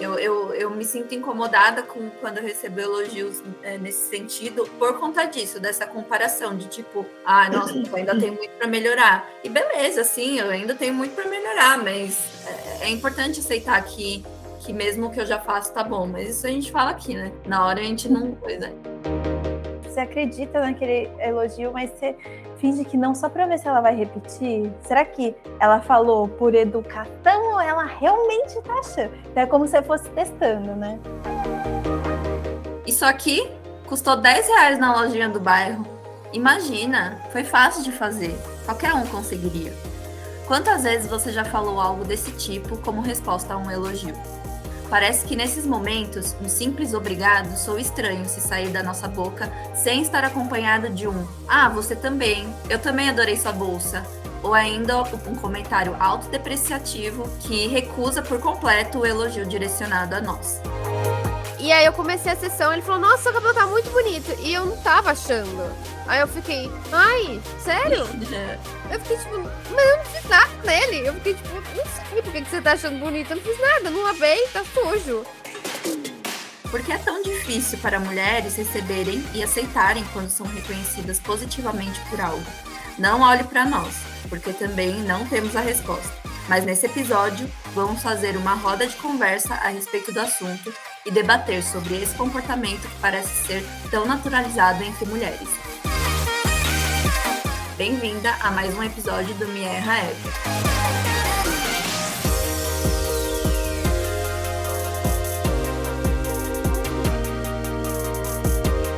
Eu, eu, eu me sinto incomodada com quando eu recebo elogios é, nesse sentido por conta disso, dessa comparação de tipo, ah, nossa, eu ainda tenho muito para melhorar. E beleza, sim, eu ainda tenho muito para melhorar, mas é, é importante aceitar que que mesmo o que eu já faço tá bom, mas isso a gente fala aqui, né? Na hora a gente não coisa. Você acredita naquele elogio, mas você finge que não só para ver se ela vai repetir? Será que ela falou por educação ou ela realmente tá achando? É como se fosse testando, né? Isso aqui custou 10 reais na lojinha do bairro. Imagina, foi fácil de fazer. Qualquer um conseguiria. Quantas vezes você já falou algo desse tipo como resposta a um elogio? Parece que nesses momentos, um simples obrigado sou estranho se sair da nossa boca sem estar acompanhado de um Ah, você também, eu também adorei sua bolsa. Ou ainda um comentário autodepreciativo que recusa por completo o elogio direcionado a nós. E aí eu comecei a sessão, ele falou, nossa, seu cabelo tá muito bonito. E eu não tava achando. Aí eu fiquei, ai, sério? eu fiquei tipo, mas eu não fiz nada nele. Eu fiquei tipo, não sei por que você tá achando bonito. Eu não fiz nada, não lavei, tá sujo. Por que é tão difícil para mulheres receberem e aceitarem quando são reconhecidas positivamente por algo? Não olhe para nós, porque também não temos a resposta. Mas nesse episódio, vamos fazer uma roda de conversa a respeito do assunto e debater sobre esse comportamento que parece ser tão naturalizado entre mulheres. Bem-vinda a mais um episódio do Me Erra Eva.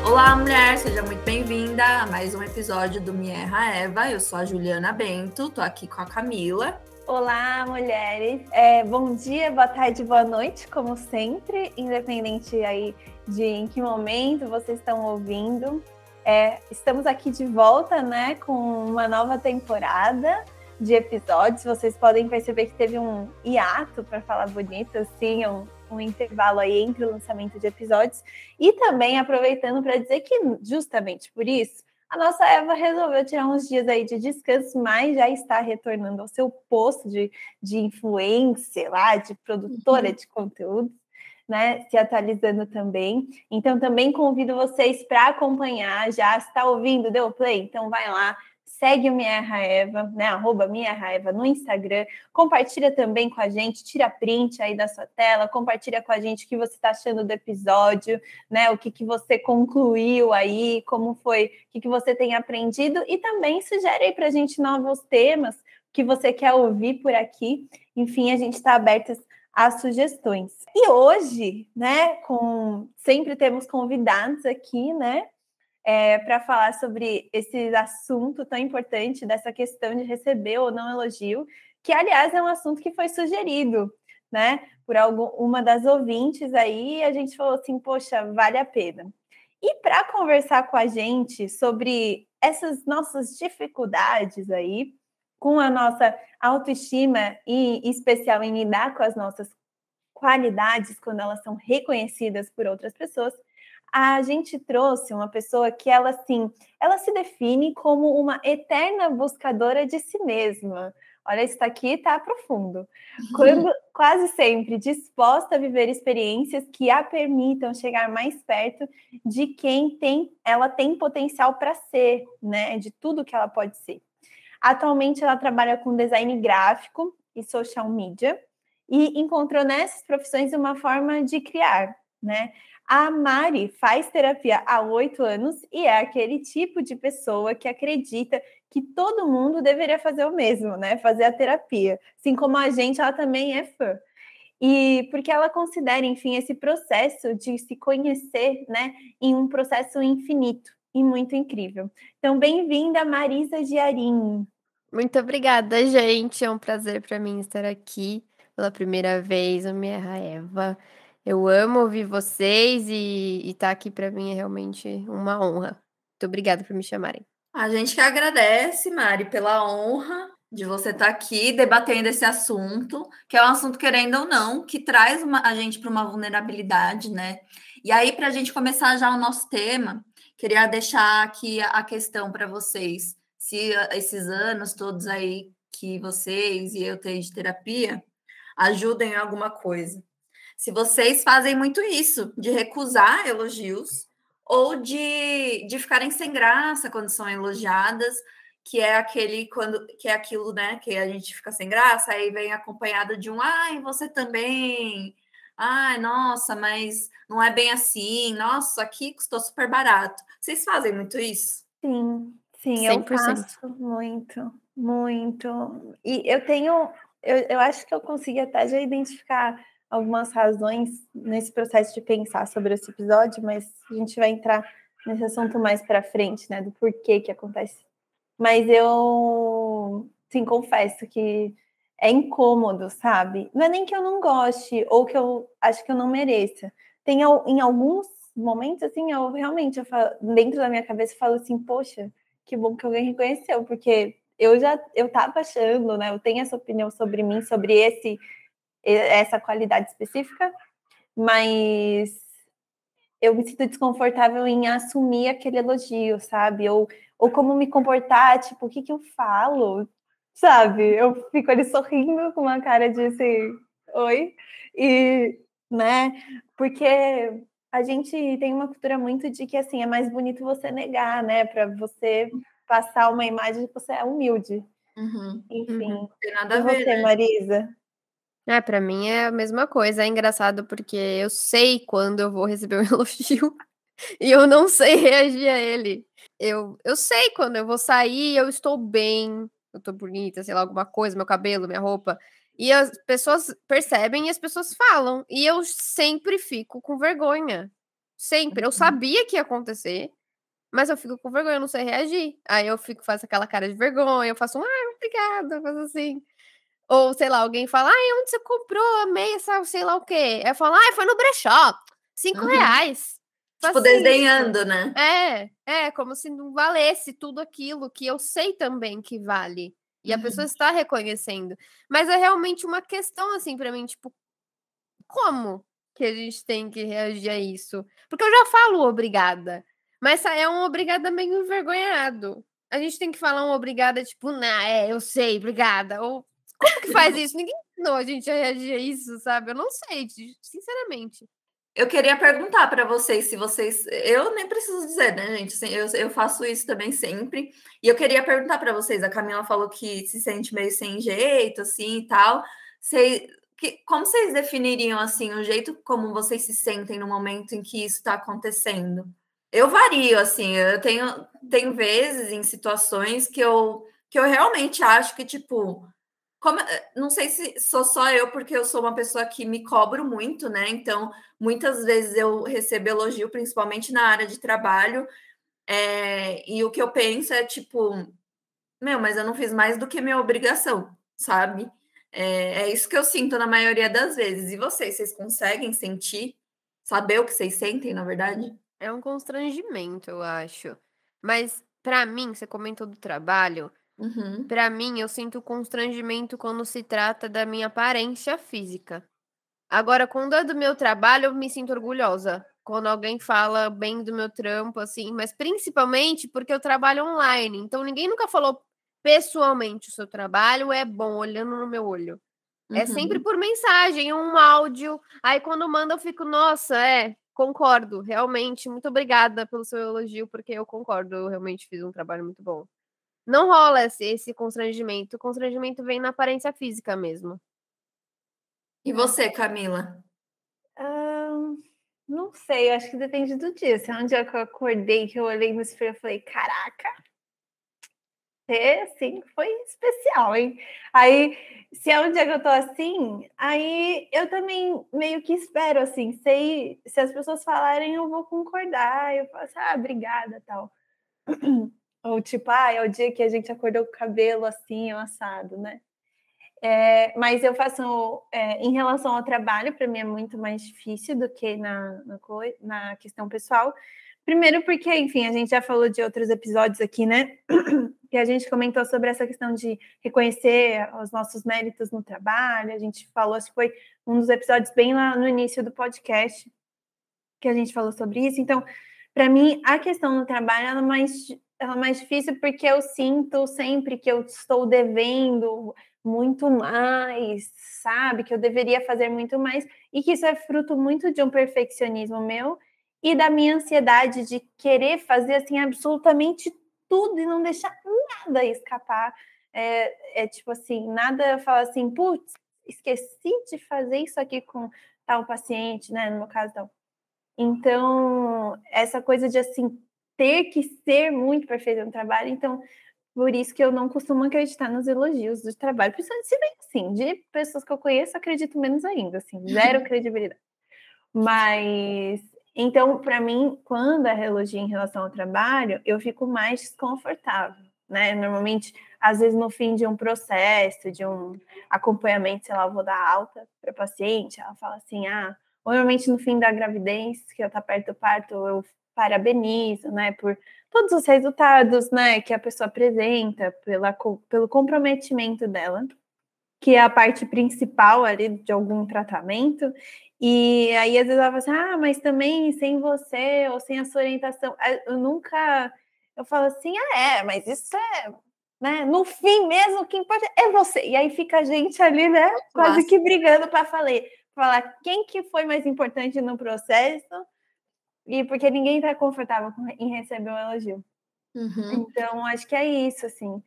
Olá, mulher, seja muito bem-vinda a mais um episódio do Me Erra Eva. Eu sou a Juliana Bento, tô aqui com a Camila. Olá, mulheres. É, bom dia, boa tarde, boa noite, como sempre, independente aí de em que momento vocês estão ouvindo. É, estamos aqui de volta, né, com uma nova temporada de episódios. Vocês podem perceber que teve um hiato, para falar bonito, assim, um, um intervalo aí entre o lançamento de episódios. E também aproveitando para dizer que, justamente por isso, a nossa Eva resolveu tirar uns dias aí de descanso, mas já está retornando ao seu posto de, de influência lá, de produtora uhum. de conteúdo, né? Se atualizando também. Então, também convido vocês para acompanhar. Já está ouvindo? Deu play? Então, vai lá, segue o Minha Eva, né? Arroba Minha Eva no Instagram. Compartilha também com a gente, tira print aí da sua tela, compartilha com a gente o que você está achando do episódio, né? O que, que você concluiu aí, como foi, o que, que você tem aprendido, e também sugere aí para a gente novos temas que você quer ouvir por aqui. Enfim, a gente está aberto às sugestões. E hoje, né, com sempre temos convidados aqui, né? É, para falar sobre esse assunto tão importante dessa questão de receber ou não elogio, que aliás é um assunto que foi sugerido, né, por algum, uma das ouvintes aí, a gente falou assim, poxa, vale a pena. E para conversar com a gente sobre essas nossas dificuldades aí, com a nossa autoestima e em especial em lidar com as nossas qualidades quando elas são reconhecidas por outras pessoas, a gente trouxe uma pessoa que ela assim, ela se define como uma eterna buscadora de si mesma. Olha, isso aqui está profundo. Quando, quase sempre disposta a viver experiências que a permitam chegar mais perto de quem tem, ela tem potencial para ser, né? De tudo que ela pode ser. Atualmente ela trabalha com design gráfico e social media e encontrou nessas profissões uma forma de criar, né? A Mari faz terapia há oito anos e é aquele tipo de pessoa que acredita que todo mundo deveria fazer o mesmo, né? Fazer a terapia. Assim como a gente, ela também é fã. E porque ela considera, enfim, esse processo de se conhecer, né, em um processo infinito e muito incrível. Então, bem-vinda, Marisa Giarim. Muito obrigada, gente. É um prazer para mim estar aqui pela primeira vez. Eu me Eva. Eu amo ouvir vocês e estar tá aqui para mim é realmente uma honra. Muito obrigada por me chamarem. A gente que agradece, Mari, pela honra de você estar tá aqui debatendo esse assunto, que é um assunto, querendo ou não, que traz uma, a gente para uma vulnerabilidade, né? E aí, para a gente começar já o nosso tema, queria deixar aqui a questão para vocês. Se esses anos todos aí que vocês e eu tenho de terapia ajudem em alguma coisa. Se vocês fazem muito isso, de recusar elogios ou de, de ficarem sem graça quando são elogiadas, que é aquele quando que é aquilo, né, que a gente fica sem graça, aí vem acompanhado de um ai, você também. Ai, nossa, mas não é bem assim. Nossa, aqui custou super barato. Vocês fazem muito isso? Sim, sim, 100%. eu faço muito, muito. E eu tenho, eu, eu acho que eu consegui até já identificar algumas razões nesse processo de pensar sobre esse episódio, mas a gente vai entrar nesse assunto mais para frente, né, do porquê que acontece. Mas eu, sim, confesso que é incômodo, sabe? Não é nem que eu não goste ou que eu acho que eu não mereça. Tem em alguns momentos assim, eu realmente eu falo, dentro da minha cabeça eu falo assim, poxa, que bom que alguém reconheceu, porque eu já eu tava achando, né? Eu tenho essa opinião sobre mim, sobre esse essa qualidade específica, mas eu me sinto desconfortável em assumir aquele elogio, sabe? Ou, ou como me comportar, tipo, o que, que eu falo, sabe? Eu fico ali sorrindo com uma cara de assim, oi, e, né? Porque a gente tem uma cultura muito de que, assim, é mais bonito você negar, né? Para você passar uma imagem de que você é humilde. Uhum, Enfim. Uhum. Tem nada a ver. E você, né? Marisa? É, para mim é a mesma coisa. É engraçado porque eu sei quando eu vou receber um elogio e eu não sei reagir a ele. Eu, eu sei quando eu vou sair, eu estou bem, eu tô bonita, sei lá, alguma coisa, meu cabelo, minha roupa. E as pessoas percebem e as pessoas falam. E eu sempre fico com vergonha. Sempre. Eu uhum. sabia que ia acontecer, mas eu fico com vergonha, eu não sei reagir. Aí eu fico, faço aquela cara de vergonha, eu faço um, ah, obrigada, eu faço assim. Ou, sei lá, alguém fala, ai, onde você comprou a meia, sei lá o quê? Eu falo, ai, foi no brechó, cinco uhum. reais. Tipo, desdenhando, né? É, é, como se não valesse tudo aquilo que eu sei também que vale. E a pessoa uhum. está reconhecendo. Mas é realmente uma questão, assim, para mim, tipo, como que a gente tem que reagir a isso? Porque eu já falo obrigada, mas é um obrigada meio envergonhado. A gente tem que falar um obrigada, tipo, nah, é, eu sei, obrigada. Ou como que faz isso? Ninguém ensinou a gente a reagir a isso, sabe? Eu não sei, sinceramente. Eu queria perguntar para vocês se vocês. Eu nem preciso dizer, né, gente? Assim, eu, eu faço isso também sempre. E eu queria perguntar para vocês: a Camila falou que se sente meio sem jeito, assim e tal. Vocês, que, como vocês definiriam, assim, o jeito como vocês se sentem no momento em que isso está acontecendo? Eu vario, assim, eu tenho, tenho vezes em situações que eu, que eu realmente acho que, tipo, como, eh, não sei se sou só eu, porque eu sou uma pessoa que me cobro muito, né? Então, muitas vezes eu recebo elogio, principalmente na área de trabalho, é, e o que eu penso é tipo, meu, mas eu não fiz mais do que minha obrigação, sabe? É, é isso que eu sinto na maioria das vezes. E vocês, vocês conseguem sentir, saber o que vocês sentem, na verdade? É um constrangimento, eu acho. Mas, para mim, você comentou do trabalho. Uhum. Para mim, eu sinto constrangimento quando se trata da minha aparência física. Agora, quando é do meu trabalho, eu me sinto orgulhosa. Quando alguém fala bem do meu trampo, assim, mas principalmente porque eu trabalho online. Então, ninguém nunca falou pessoalmente o seu trabalho é bom, olhando no meu olho. Uhum. É sempre uhum. por mensagem, um áudio. Aí, quando manda, eu fico, nossa, é, concordo, realmente. Muito obrigada pelo seu elogio, porque eu concordo, eu realmente fiz um trabalho muito bom não rola esse, esse constrangimento. O constrangimento vem na aparência física mesmo. E você, Camila? não sei, acho que depende do dia. Se é um dia que eu acordei, que eu olhei no espelho e falei, caraca, é assim, foi especial, hein? Aí, se é um dia que eu tô assim, aí eu também meio que espero, assim, sei, se as pessoas falarem, eu vou concordar, eu falo assim, ah, obrigada, tal. Ou tipo, ah, é o dia que a gente acordou com o cabelo assim, assado, né? É, mas eu faço, é, em relação ao trabalho, para mim é muito mais difícil do que na, na, na, questão pessoal. Primeiro, porque, enfim, a gente já falou de outros episódios aqui, né? Que a gente comentou sobre essa questão de reconhecer os nossos méritos no trabalho. A gente falou, acho que foi um dos episódios bem lá no início do podcast que a gente falou sobre isso. Então, para mim, a questão do trabalho é mais é mais difícil porque eu sinto sempre que eu estou devendo muito mais, sabe? Que eu deveria fazer muito mais e que isso é fruto muito de um perfeccionismo meu e da minha ansiedade de querer fazer assim absolutamente tudo e não deixar nada escapar. É, é tipo assim, nada falar assim, putz, esqueci de fazer isso aqui com tal paciente, né? No meu caso, tal. Então, essa coisa de assim ter que ser muito perfeito no trabalho, então por isso que eu não costumo acreditar nos elogios do trabalho, principalmente se bem assim, de pessoas que eu conheço, acredito menos ainda, assim, zero credibilidade. Mas então, para mim, quando é elogio em relação ao trabalho, eu fico mais desconfortável, né? Normalmente, às vezes no fim de um processo, de um acompanhamento, sei lá, eu vou dar alta para paciente, ela fala assim: "Ah, normalmente no fim da gravidez, que eu tá perto do parto, eu parabenizo, né, por todos os resultados, né, que a pessoa apresenta, pela, pelo comprometimento dela, que é a parte principal ali de algum tratamento. E aí, às vezes, ela fala assim, ah, mas também sem você ou sem a sua orientação, eu nunca, eu falo assim, ah, é, mas isso é, né, no fim mesmo, o que importa é você. E aí fica a gente ali, né, quase Nossa. que brigando para falar, falar quem que foi mais importante no processo e porque ninguém está confortável em receber um elogio. Uhum. Então, acho que é isso, assim.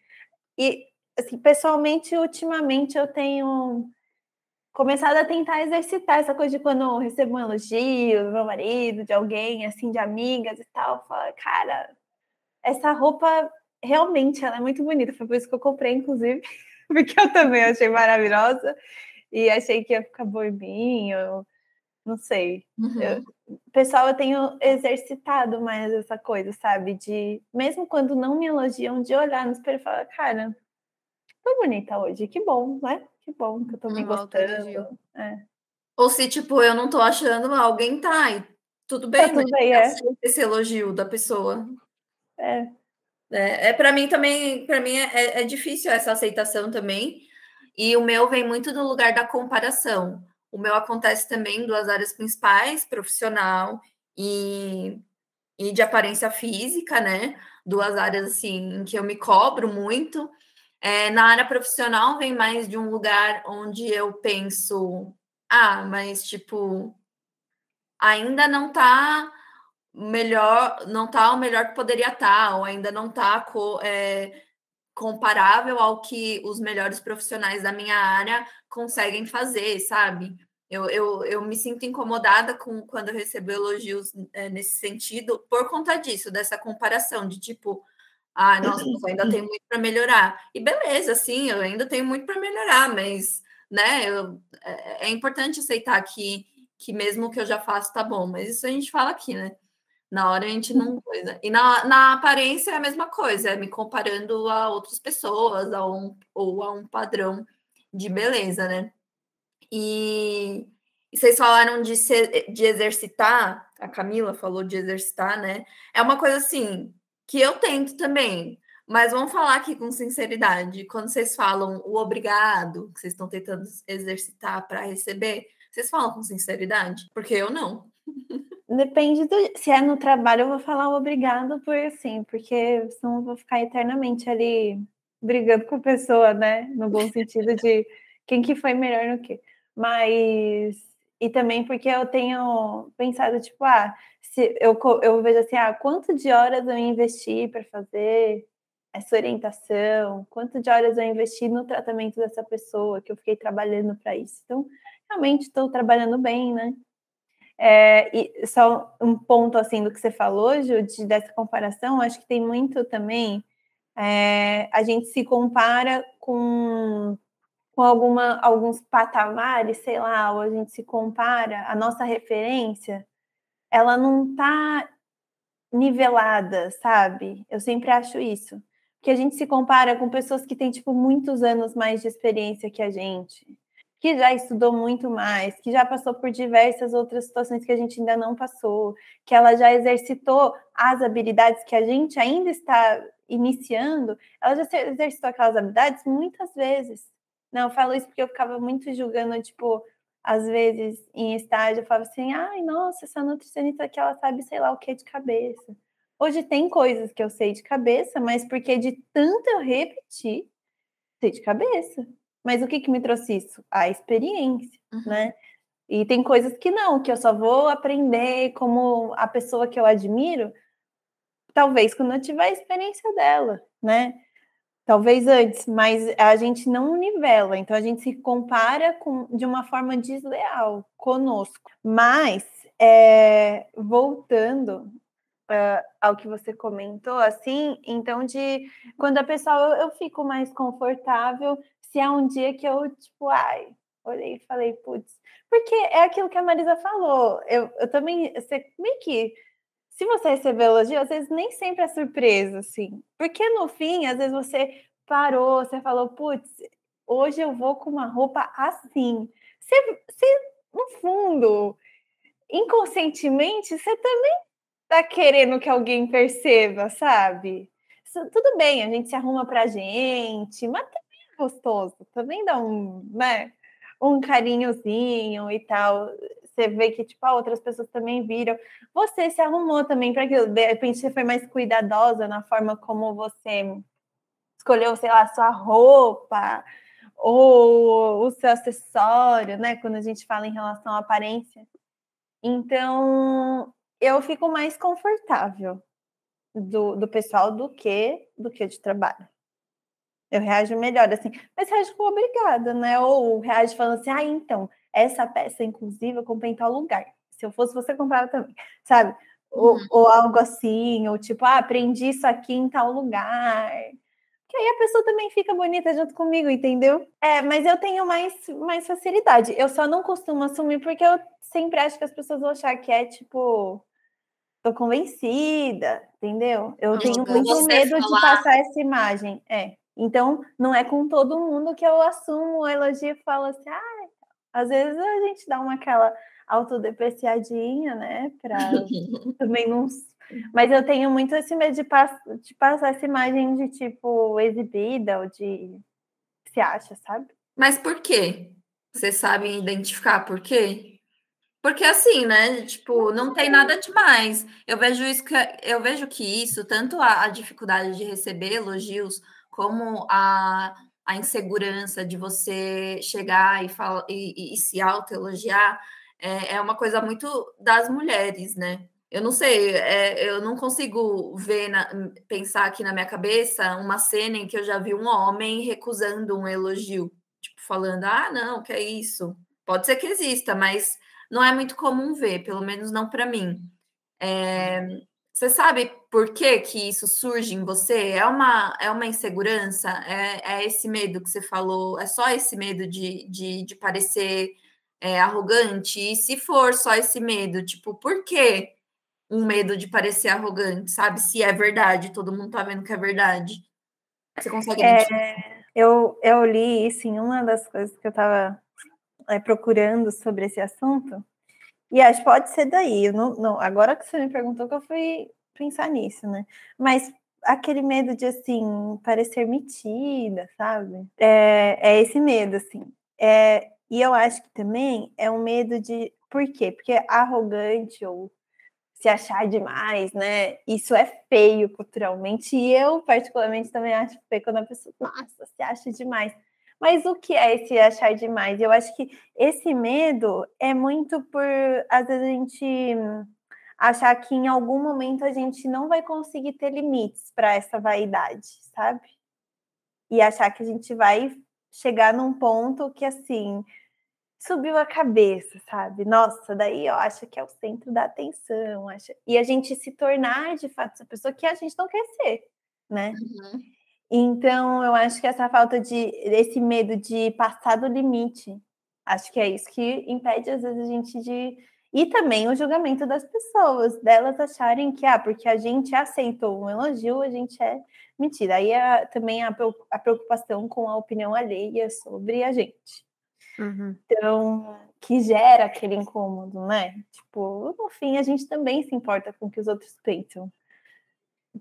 E, assim, pessoalmente, ultimamente eu tenho começado a tentar exercitar essa coisa de quando eu recebo um elogio do meu marido, de alguém, assim, de amigas e tal, falo, cara, essa roupa realmente ela é muito bonita. Foi por isso que eu comprei, inclusive, porque eu também achei maravilhosa e achei que ia ficar boa em mim. Eu, não sei. Uhum. Eu, pessoal, eu tenho exercitado mais essa coisa, sabe? De, mesmo quando não me elogiam, de olhar no espelho e falar, cara, tô bonita hoje, que bom, né? Que bom que eu tô me gostando. É. Ou se, tipo, eu não tô achando, alguém tá, e tudo bem, tá tudo bem é. esse elogio da pessoa. É. É, é para mim também, para mim é, é difícil essa aceitação também. E o meu vem muito do lugar da comparação. O meu acontece também em duas áreas principais, profissional e, e de aparência física, né? Duas áreas assim em que eu me cobro muito. É, na área profissional vem mais de um lugar onde eu penso, ah, mas tipo, ainda não tá melhor, não tá o melhor que poderia estar, tá, ou ainda não tá é, comparável ao que os melhores profissionais da minha área conseguem fazer, sabe? Eu, eu, eu me sinto incomodada com quando eu recebo elogios é, nesse sentido, por conta disso, dessa comparação de tipo, ah, nossa, eu ainda tem muito para melhorar. E beleza, sim, eu ainda tenho muito para melhorar, mas né, eu, é, é, importante aceitar que, que mesmo o que eu já faço tá bom, mas isso a gente fala aqui, né? Na hora a gente não coisa. E na, na aparência é a mesma coisa, é me comparando a outras pessoas, a um, ou a um padrão de beleza, né? E, e vocês falaram de, ser, de exercitar, a Camila falou de exercitar, né? É uma coisa assim que eu tento também, mas vamos falar aqui com sinceridade. Quando vocês falam o obrigado, que vocês estão tentando exercitar para receber, vocês falam com sinceridade? Porque eu não. Depende do. Se é no trabalho, eu vou falar obrigado por assim, porque senão eu vou ficar eternamente ali brigando com a pessoa, né? No bom sentido de quem que foi melhor no que. Mas. E também porque eu tenho pensado, tipo, ah, se eu, eu vejo assim, ah, quanto de horas eu investi para fazer essa orientação, quanto de horas eu investi no tratamento dessa pessoa, que eu fiquei trabalhando para isso. Então, realmente estou trabalhando bem, né? É, e só um ponto assim do que você falou, Ju, de, dessa comparação, acho que tem muito também. É, a gente se compara com, com alguma, alguns patamares, sei lá, ou a gente se compara, a nossa referência, ela não está nivelada, sabe? Eu sempre acho isso. Que a gente se compara com pessoas que têm, tipo, muitos anos mais de experiência que a gente que já estudou muito mais, que já passou por diversas outras situações que a gente ainda não passou, que ela já exercitou as habilidades que a gente ainda está iniciando, ela já exercitou aquelas habilidades muitas vezes. Não, eu falo isso porque eu ficava muito julgando, tipo, às vezes em estágio, eu falava assim, ai, nossa, essa nutricionista aqui, ela sabe sei lá o que de cabeça. Hoje tem coisas que eu sei de cabeça, mas porque de tanto eu repetir, sei de cabeça. Mas o que, que me trouxe isso? A experiência, uhum. né? E tem coisas que não, que eu só vou aprender como a pessoa que eu admiro, talvez quando eu tiver a experiência dela, né? Talvez antes, mas a gente não nivela, então a gente se compara com, de uma forma desleal conosco. Mas, é, voltando uh, ao que você comentou, assim, então de quando a pessoa eu, eu fico mais confortável se há um dia que eu, tipo, ai, olhei e falei, putz, porque é aquilo que a Marisa falou. Eu, eu também, você meio que. Se você receber elogio, às vezes nem sempre é surpresa, assim. Porque no fim, às vezes você parou, você falou, putz, hoje eu vou com uma roupa assim. Você, você no fundo, inconscientemente, você também tá querendo que alguém perceba, sabe? Tudo bem, a gente se arruma pra gente, mas é gostoso, também dá um, né? um carinhozinho e tal. Você vê que, tipo, outras pessoas também viram. Você se arrumou também para aquilo. De repente, você foi mais cuidadosa na forma como você escolheu, sei lá, sua roupa ou o seu acessório, né? Quando a gente fala em relação à aparência. Então, eu fico mais confortável do, do pessoal do que do que de trabalho. Eu reajo melhor, assim, mas reajo com obrigada, né? Ou reajo falando assim, ah, então, essa peça inclusive comprei em tal lugar. Se eu fosse, você comprava também, sabe? Ou, uhum. ou algo assim, ou tipo, ah, aprendi isso aqui em tal lugar. Que aí a pessoa também fica bonita junto comigo, entendeu? É, mas eu tenho mais, mais facilidade. Eu só não costumo assumir porque eu sempre acho que as pessoas vão achar que é tipo tô convencida, entendeu? Eu tenho muito medo falar... de passar essa imagem. É. Então, não é com todo mundo que eu assumo o elogio e falo assim, ah, às vezes a gente dá uma aquela autodepreciadinha, né? Para também não. Mas eu tenho muito esse medo de, pass de passar essa imagem de tipo exibida ou de se acha, sabe? Mas por quê? Vocês sabem identificar por quê? Porque assim, né? Tipo, não tem nada demais. Eu vejo isso que eu vejo que isso, tanto a, a dificuldade de receber elogios como a, a insegurança de você chegar e, fala, e, e, e se autoelogiar é, é uma coisa muito das mulheres, né? Eu não sei, é, eu não consigo ver, na, pensar aqui na minha cabeça uma cena em que eu já vi um homem recusando um elogio, tipo, falando, ah, não, que é isso. Pode ser que exista, mas não é muito comum ver, pelo menos não para mim. É, você sabe por que que isso surge em você? É uma, é uma insegurança? É, é esse medo que você falou? É só esse medo de, de, de parecer é, arrogante? E se for só esse medo, tipo, por que um medo de parecer arrogante? Sabe? Se é verdade, todo mundo tá vendo que é verdade. Você consegue é, eu, eu li isso em uma das coisas que eu estava é, procurando sobre esse assunto. E acho que pode ser daí. Não, não, agora que você me perguntou que eu fui pensar nisso, né? Mas aquele medo de assim parecer metida, sabe? É, é esse medo, assim. É, e eu acho que também é um medo de. Por quê? Porque arrogante ou se achar demais, né? Isso é feio culturalmente. E eu, particularmente, também acho feio quando a pessoa, nossa, se acha demais. Mas o que é esse achar demais? Eu acho que esse medo é muito por, às vezes, a gente achar que em algum momento a gente não vai conseguir ter limites para essa vaidade, sabe? E achar que a gente vai chegar num ponto que, assim, subiu a cabeça, sabe? Nossa, daí eu acho que é o centro da atenção. Acho... E a gente se tornar, de fato, essa pessoa que a gente não quer ser, né? Uhum. Então, eu acho que essa falta de, esse medo de passar do limite, acho que é isso que impede, às vezes, a gente de. E também o julgamento das pessoas, delas acharem que, ah, porque a gente aceitou um elogio, a gente é mentira. Aí é, também a, a preocupação com a opinião alheia sobre a gente. Uhum. Então, que gera aquele incômodo, né? Tipo, no fim, a gente também se importa com o que os outros pensam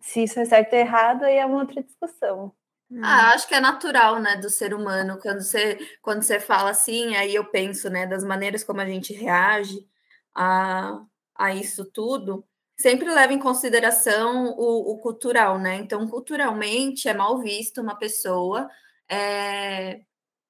se isso é certo ou errado, aí é uma outra discussão. Ah, acho que é natural, né, do ser humano. Quando você, quando você fala assim, aí eu penso, né, das maneiras como a gente reage a, a isso tudo. sempre leva em consideração o, o cultural, né? Então, culturalmente é mal visto uma pessoa é,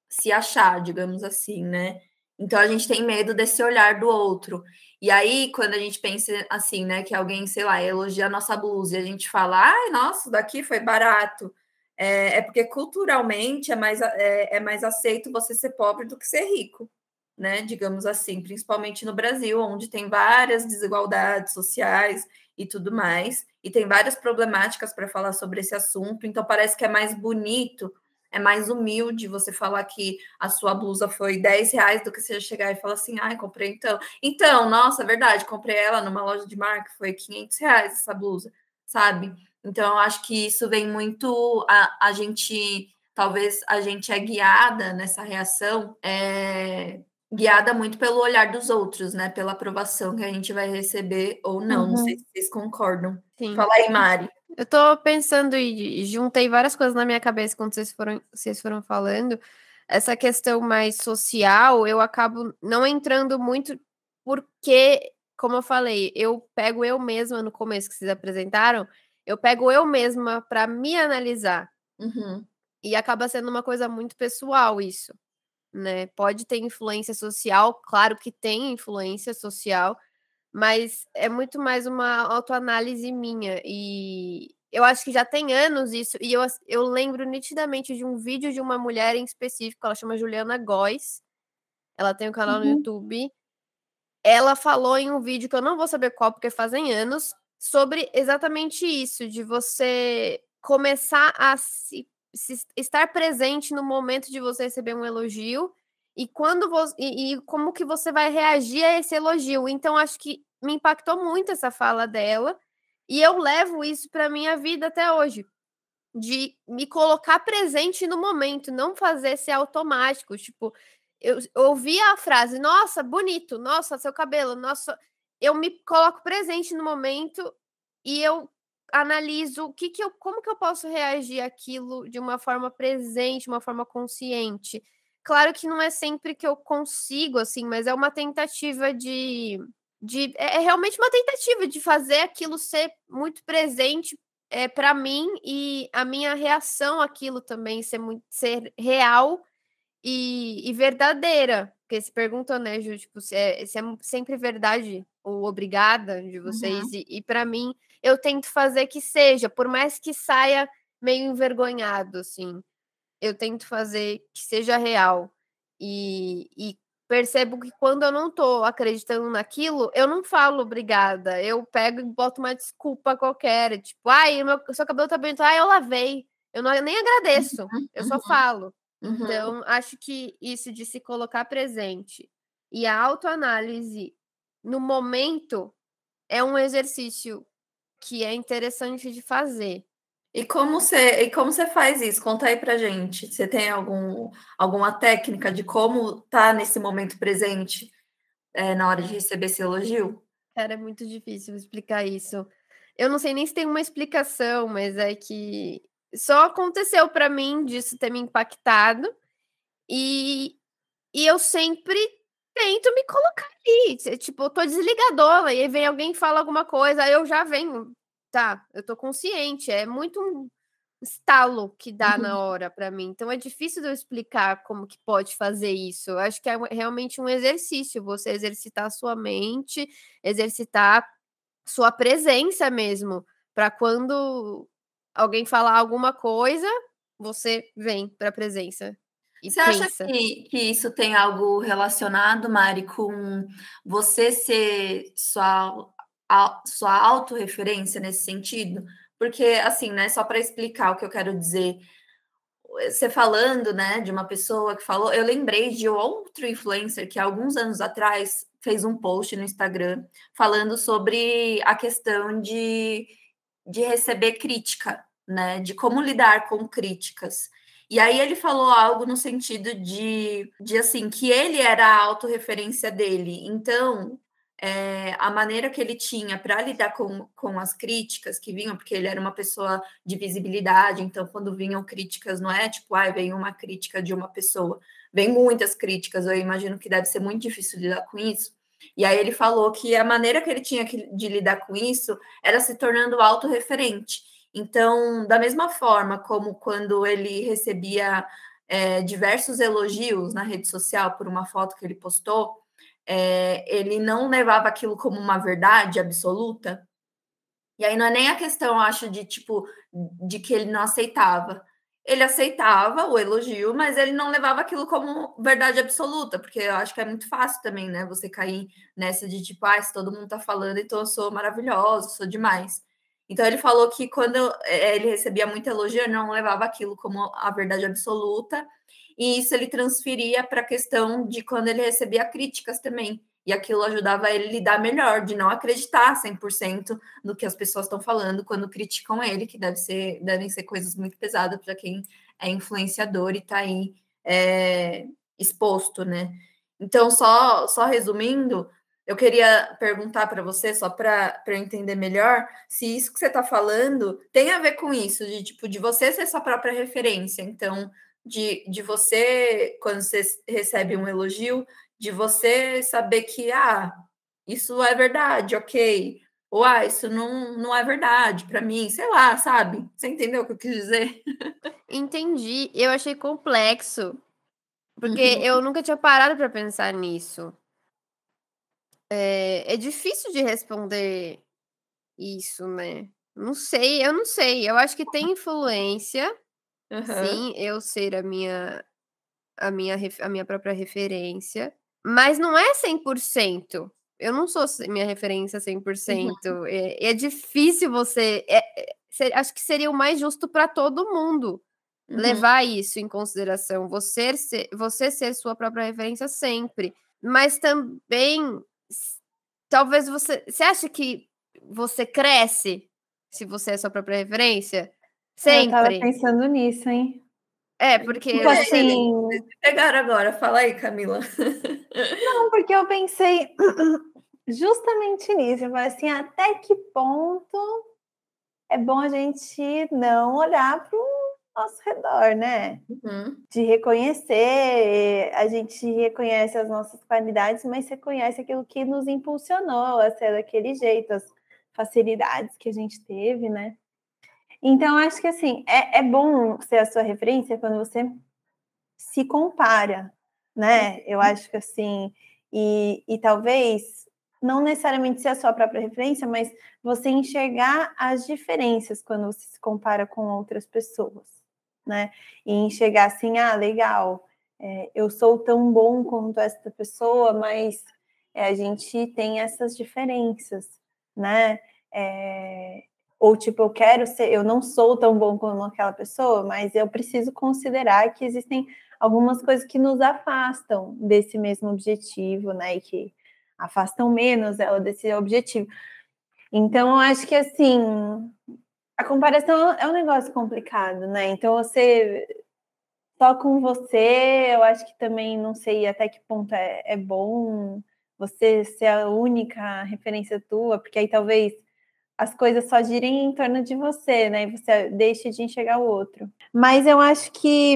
se achar, digamos assim, né? Então a gente tem medo desse olhar do outro. E aí, quando a gente pensa assim, né, que alguém, sei lá, elogia a nossa blusa e a gente fala, ai, nossa, daqui foi barato. É, é porque culturalmente é mais, é, é mais aceito você ser pobre do que ser rico, né? Digamos assim, principalmente no Brasil, onde tem várias desigualdades sociais e tudo mais, e tem várias problemáticas para falar sobre esse assunto, então parece que é mais bonito é mais humilde você falar que a sua blusa foi 10 reais do que você chegar e falar assim, ai, comprei então. Então, nossa, é verdade, comprei ela numa loja de marca, foi 500 reais essa blusa, sabe? Então, eu acho que isso vem muito. A, a gente, talvez a gente é guiada nessa reação, é, guiada muito pelo olhar dos outros, né? Pela aprovação que a gente vai receber ou não. Uhum. Não sei se vocês concordam. Sim. Fala aí, Mari. Eu tô pensando e juntei várias coisas na minha cabeça quando vocês foram, vocês foram falando. Essa questão mais social, eu acabo não entrando muito porque, como eu falei, eu pego eu mesma no começo que vocês apresentaram, eu pego eu mesma para me analisar. Uhum. E acaba sendo uma coisa muito pessoal isso, né? Pode ter influência social, claro que tem influência social, mas é muito mais uma autoanálise minha. E eu acho que já tem anos isso. E eu, eu lembro nitidamente de um vídeo de uma mulher em específico, ela chama Juliana Góes. Ela tem um canal uhum. no YouTube. Ela falou em um vídeo que eu não vou saber qual, porque fazem anos, sobre exatamente isso, de você começar a se, se, estar presente no momento de você receber um elogio e quando você, e, e, como que você vai reagir a esse elogio. Então, acho que me impactou muito essa fala dela, e eu levo isso para minha vida até hoje. De me colocar presente no momento, não fazer ser automático. Tipo, eu, eu ouvi a frase, nossa, bonito, nossa, seu cabelo, nossa. Eu me coloco presente no momento e eu analiso o que, que eu, como que eu posso reagir àquilo de uma forma presente, uma forma consciente. Claro que não é sempre que eu consigo, assim, mas é uma tentativa de. de é, é realmente uma tentativa de fazer aquilo ser muito presente é, para mim e a minha reação àquilo também ser, muito, ser real e, e verdadeira. Porque se perguntam, né, Ju, tipo, se é, se é sempre verdade ou obrigada de vocês. Uhum. E, e para mim, eu tento fazer que seja, por mais que saia meio envergonhado, assim eu tento fazer que seja real. E, e percebo que quando eu não estou acreditando naquilo, eu não falo obrigada. Eu pego e boto uma desculpa qualquer. Tipo, ai, meu, seu cabelo tá bonito. Ai, eu lavei. Eu não, nem agradeço. Uhum, eu só uhum. falo. Uhum. Então, acho que isso de se colocar presente e a autoanálise no momento é um exercício que é interessante de fazer. E como você, e como você faz isso? Conta aí pra gente. Você tem algum, alguma técnica de como tá nesse momento presente é, na hora de receber esse elogio? Cara, é muito difícil explicar isso. Eu não sei nem se tem uma explicação, mas é que só aconteceu para mim disso ter me impactado. E, e eu sempre tento me colocar ali. Tipo, eu tô desligadora, e aí vem alguém e fala alguma coisa, aí eu já venho tá, eu tô consciente, é muito um estalo que dá uhum. na hora para mim. Então é difícil de eu explicar como que pode fazer isso. Eu acho que é realmente um exercício, você exercitar a sua mente, exercitar sua presença mesmo, para quando alguém falar alguma coisa, você vem para a presença. você pensa. acha que, que isso tem algo relacionado, Mari, com você ser sua a sua autorreferência nesse sentido? Porque, assim, né, só para explicar o que eu quero dizer, você falando, né, de uma pessoa que falou, eu lembrei de outro influencer que alguns anos atrás fez um post no Instagram falando sobre a questão de, de receber crítica, né, de como lidar com críticas. E aí ele falou algo no sentido de, de assim, que ele era a autorreferência dele. Então, é, a maneira que ele tinha para lidar com, com as críticas que vinham, porque ele era uma pessoa de visibilidade, então quando vinham críticas, não é tipo, ah, vem uma crítica de uma pessoa, vem muitas críticas, eu imagino que deve ser muito difícil lidar com isso. E aí ele falou que a maneira que ele tinha de lidar com isso era se tornando autorreferente. Então, da mesma forma como quando ele recebia é, diversos elogios na rede social por uma foto que ele postou, é, ele não levava aquilo como uma verdade absoluta. E aí não é nem a questão, acho, de tipo, de que ele não aceitava. Ele aceitava o elogio, mas ele não levava aquilo como verdade absoluta, porque eu acho que é muito fácil também, né? Você cair nessa de tipo, ah, se todo mundo tá falando, então eu sou maravilhoso, sou demais. Então ele falou que quando é, ele recebia muito elogio, ele não levava aquilo como a verdade absoluta, e isso ele transferia para a questão de quando ele recebia críticas também. E aquilo ajudava ele a lidar melhor, de não acreditar 100% no que as pessoas estão falando quando criticam ele, que deve ser, devem ser coisas muito pesadas para quem é influenciador e está aí é, exposto, né? Então, só, só resumindo, eu queria perguntar para você, só para eu entender melhor, se isso que você está falando tem a ver com isso, de tipo, de você ser sua própria referência. Então, de, de você, quando você recebe um elogio, de você saber que, ah, isso é verdade, ok. Ou, ah, isso não, não é verdade para mim, sei lá, sabe? Você entendeu o que eu quis dizer? Entendi. Eu achei complexo, porque uhum. eu nunca tinha parado para pensar nisso. É, é difícil de responder isso, né? Não sei, eu não sei. Eu acho que tem influência, Uhum. Sim, eu ser a minha a minha a minha própria referência, mas não é 100%. Eu não sou minha referência 100%. Uhum. É, é difícil você é, é, acho que seria o mais justo para todo mundo uhum. levar isso em consideração, você ser, você ser sua própria referência sempre. Mas também talvez você, você acha que você cresce se você é sua própria referência? Sempre. Eu tava pensando nisso, hein? É, porque. Tipo assim. Pegaram agora, fala aí, Camila. Não, porque eu pensei justamente nisso. Eu falei assim, até que ponto é bom a gente não olhar para o nosso redor, né? Uhum. De reconhecer, a gente reconhece as nossas qualidades, mas reconhece aquilo que nos impulsionou a ser daquele jeito, as facilidades que a gente teve, né? Então, acho que assim, é, é bom ser a sua referência quando você se compara, né? Eu uhum. acho que assim, e, e talvez não necessariamente ser a sua própria referência, mas você enxergar as diferenças quando você se compara com outras pessoas, né? E enxergar assim, ah, legal, é, eu sou tão bom quanto essa pessoa, mas é, a gente tem essas diferenças, né? É, ou tipo, eu quero ser, eu não sou tão bom como aquela pessoa, mas eu preciso considerar que existem algumas coisas que nos afastam desse mesmo objetivo, né? E que afastam menos ela desse objetivo. Então, eu acho que assim, a comparação é um negócio complicado, né? Então, você só com você, eu acho que também não sei até que ponto é, é bom você ser a única referência tua, porque aí talvez as coisas só girem em torno de você, né? E você deixa de enxergar o outro. Mas eu acho que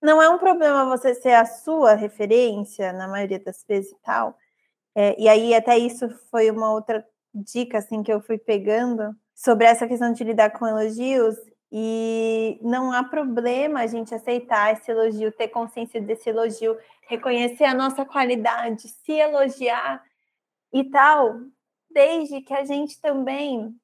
não é um problema você ser a sua referência, na maioria das vezes e tal. É, e aí, até isso foi uma outra dica, assim, que eu fui pegando sobre essa questão de lidar com elogios. E não há problema a gente aceitar esse elogio, ter consciência desse elogio, reconhecer a nossa qualidade, se elogiar e tal, desde que a gente também,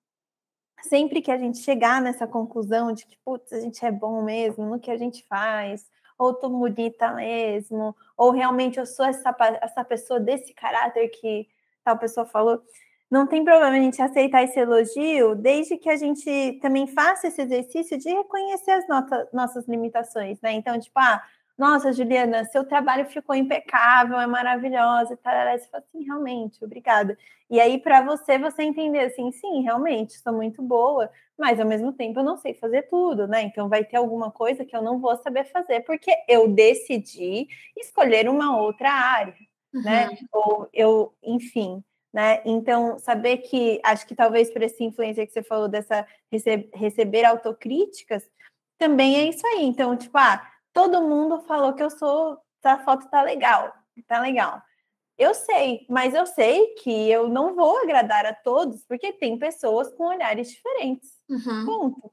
sempre que a gente chegar nessa conclusão de que, putz, a gente é bom mesmo no que a gente faz, ou tô bonita mesmo, ou realmente eu sou essa, essa pessoa desse caráter que tal pessoa falou, não tem problema a gente aceitar esse elogio, desde que a gente também faça esse exercício de reconhecer as nossas limitações, né? Então, tipo, ah, nossa, Juliana, seu trabalho ficou impecável, é maravilhosa, tarará. Você fala assim, realmente, obrigada. E aí, para você, você entender assim, sim, realmente, sou muito boa, mas ao mesmo tempo eu não sei fazer tudo, né? Então vai ter alguma coisa que eu não vou saber fazer, porque eu decidi escolher uma outra área, né? uhum. né? Ou eu, enfim. Né? Então, saber que acho que talvez por essa influência que você falou dessa rece receber autocríticas, também é isso aí. Então, tipo, ah, todo mundo falou que eu sou, essa foto tá legal, tá legal. Eu sei, mas eu sei que eu não vou agradar a todos, porque tem pessoas com olhares diferentes. Uhum. Ponto.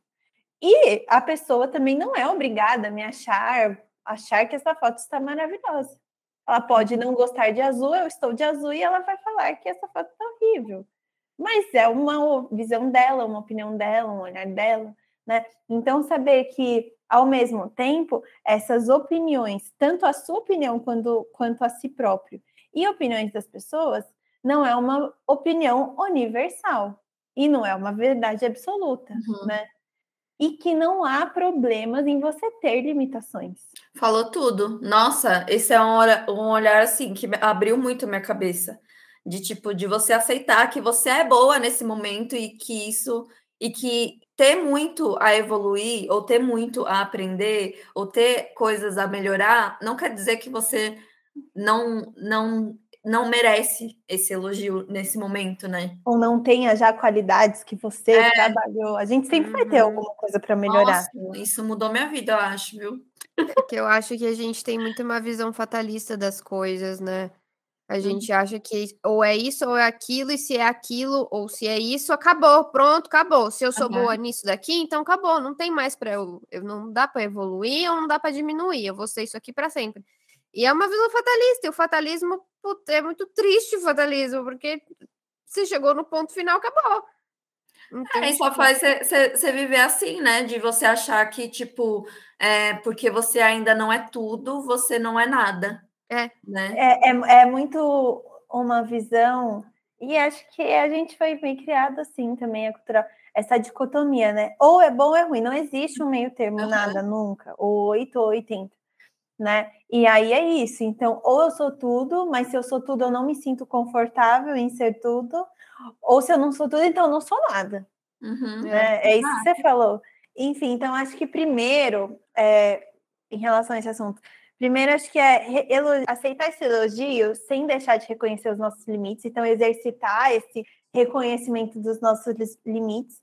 E a pessoa também não é obrigada a me achar, achar que essa foto está maravilhosa. Ela pode não gostar de azul, eu estou de azul e ela vai falar que essa foto está horrível. Mas é uma visão dela, uma opinião dela, um olhar dela, né? Então saber que ao mesmo tempo essas opiniões, tanto a sua opinião quanto, quanto a si próprio e opiniões das pessoas, não é uma opinião universal e não é uma verdade absoluta, uhum. né? e que não há problemas em você ter limitações. Falou tudo. Nossa, esse é um, um olhar assim que abriu muito minha cabeça. De tipo, de você aceitar que você é boa nesse momento e que isso e que ter muito a evoluir, ou ter muito a aprender, ou ter coisas a melhorar, não quer dizer que você não não não merece esse elogio nesse momento, né? Ou não tenha já qualidades que você é. trabalhou. A gente sempre uhum. vai ter uhum. alguma coisa para melhorar. Nossa, isso mudou minha vida, eu acho, viu? É que eu acho que a gente tem muito uma visão fatalista das coisas, né? A uhum. gente acha que ou é isso ou é aquilo, e se é aquilo ou se é isso, acabou, pronto, acabou. Se eu sou uhum. boa nisso daqui, então acabou, não tem mais para eu, eu não dá para evoluir ou não dá para diminuir, eu vou ser isso aqui para sempre. E é uma visão fatalista, e o fatalismo puta, é muito triste o fatalismo, porque você chegou no ponto final, acabou. Então, é, só faz você viver assim, né? De você achar que, tipo, é, porque você ainda não é tudo, você não é nada. É. Né? É, é, é muito uma visão, e acho que a gente foi bem criado assim também, a cultural, essa dicotomia, né? Ou é bom ou é ruim, não existe um meio termo, uhum. nada, nunca. Ou 8 ou 80 né? E aí é isso. Então, ou eu sou tudo, mas se eu sou tudo, eu não me sinto confortável em ser tudo, ou se eu não sou tudo, então eu não sou nada. Uhum. Né? É isso que você falou. Enfim, então acho que primeiro, é, em relação a esse assunto, primeiro acho que é aceitar esse elogio sem deixar de reconhecer os nossos limites, então exercitar esse reconhecimento dos nossos limites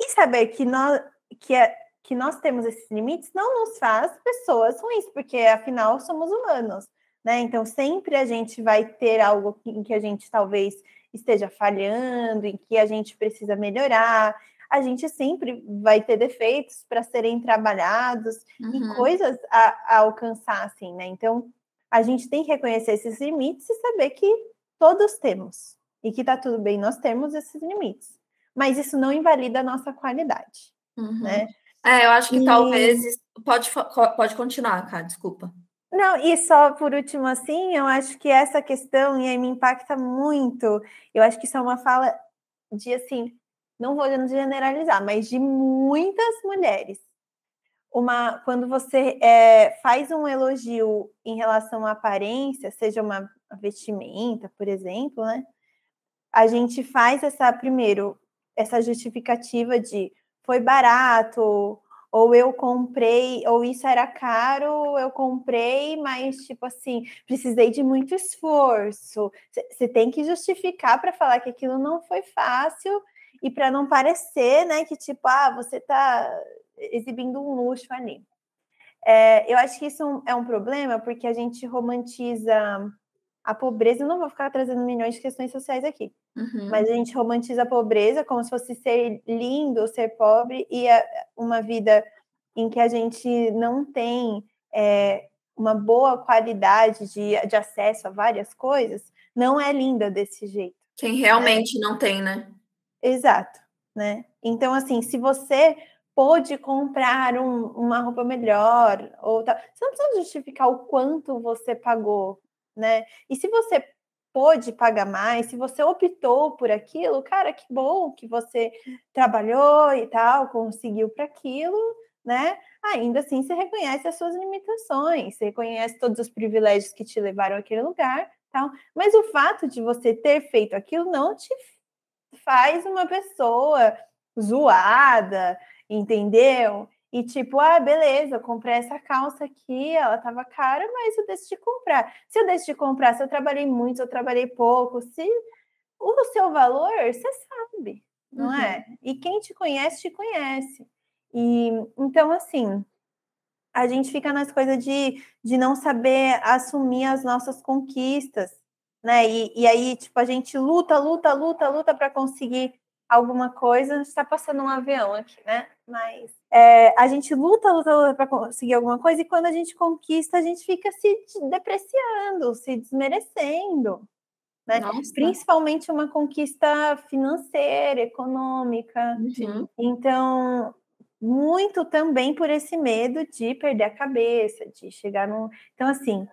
e saber que nós que é que nós temos esses limites não nos faz pessoas ruins, porque afinal somos humanos, né? Então sempre a gente vai ter algo em que a gente talvez esteja falhando, em que a gente precisa melhorar. A gente sempre vai ter defeitos para serem trabalhados uhum. e coisas a, a alcançar, assim, né? Então a gente tem que reconhecer esses limites e saber que todos temos e que tá tudo bem, nós temos esses limites. Mas isso não invalida a nossa qualidade, uhum. né? É, eu acho que e... talvez. Pode, pode continuar, cara, desculpa. Não, e só por último, assim, eu acho que essa questão, e aí me impacta muito, eu acho que isso é uma fala de, assim, não vou generalizar, mas de muitas mulheres. Uma, quando você é, faz um elogio em relação à aparência, seja uma vestimenta, por exemplo, né? A gente faz essa, primeiro, essa justificativa de foi barato, ou eu comprei, ou isso era caro, eu comprei, mas tipo assim, precisei de muito esforço. Você tem que justificar para falar que aquilo não foi fácil e para não parecer, né, que tipo, ah, você está exibindo um luxo ali. É, eu acho que isso é um problema porque a gente romantiza a pobreza, eu não vou ficar trazendo milhões de questões sociais aqui, uhum. mas a gente romantiza a pobreza como se fosse ser lindo, ser pobre e a, uma vida em que a gente não tem é, uma boa qualidade de, de acesso a várias coisas, não é linda desse jeito. Quem realmente né? não tem, né? Exato, né? Então, assim, se você pôde comprar um, uma roupa melhor, ou tal, você não precisa justificar o quanto você pagou né? E se você pôde pagar mais, se você optou por aquilo, cara, que bom que você trabalhou e tal, conseguiu para aquilo, né? Ainda assim, você reconhece as suas limitações, você reconhece todos os privilégios que te levaram àquele lugar, tal. Mas o fato de você ter feito aquilo não te faz uma pessoa zoada, entendeu? E tipo, ah, beleza, eu comprei essa calça aqui, ela tava cara, mas eu decidi comprar. Se eu decidi comprar, se eu trabalhei muito, se eu trabalhei pouco, se o seu valor, você sabe, não é? uhum. é? E quem te conhece, te conhece. E então, assim, a gente fica nas coisas de, de não saber assumir as nossas conquistas, né? E, e aí, tipo, a gente luta, luta, luta, luta para conseguir alguma coisa. Está passando um avião aqui, né? Mas é, a gente luta, luta, luta para conseguir alguma coisa e quando a gente conquista, a gente fica se depreciando, se desmerecendo. Né? Principalmente uma conquista financeira, econômica. Uhum. Então, muito também por esse medo de perder a cabeça, de chegar num. Então, assim,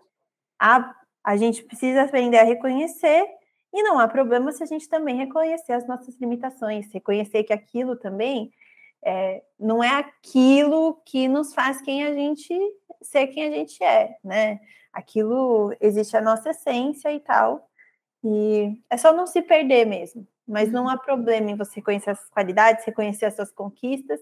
a, a gente precisa aprender a reconhecer, e não há problema se a gente também reconhecer as nossas limitações, reconhecer que aquilo também é, não é aquilo que nos faz quem a gente ser quem a gente é, né? Aquilo existe a nossa essência e tal. E é só não se perder mesmo. Mas não há problema em você conhecer essas qualidades, reconhecer as suas conquistas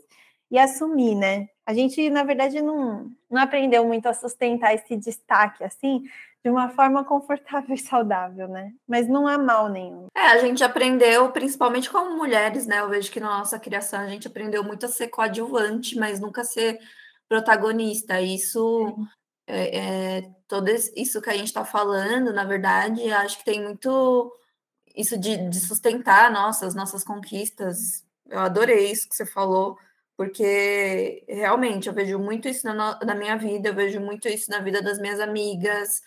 e assumir, né? A gente, na verdade, não, não aprendeu muito a sustentar esse destaque assim de uma forma confortável e saudável, né? Mas não há mal nenhum. É, a gente aprendeu, principalmente como mulheres, né? Eu vejo que na nossa criação a gente aprendeu muito a ser coadjuvante, mas nunca ser protagonista. Isso é, é, todo isso que a gente está falando, na verdade, acho que tem muito isso de, de sustentar nossa, as nossas conquistas. Eu adorei isso que você falou, porque realmente eu vejo muito isso na, na minha vida, eu vejo muito isso na vida das minhas amigas,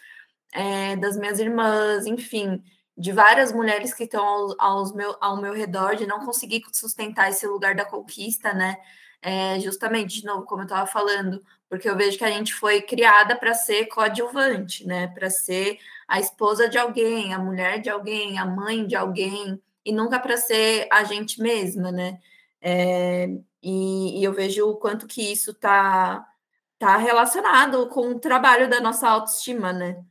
é, das minhas irmãs, enfim, de várias mulheres que estão aos meu, ao meu redor, de não conseguir sustentar esse lugar da conquista, né? É, justamente, de novo, como eu estava falando, porque eu vejo que a gente foi criada para ser coadjuvante, né? Para ser a esposa de alguém, a mulher de alguém, a mãe de alguém, e nunca para ser a gente mesma, né? É, e, e, eu vejo o quanto que isso está tá relacionado com o trabalho da nossa autoestima, né?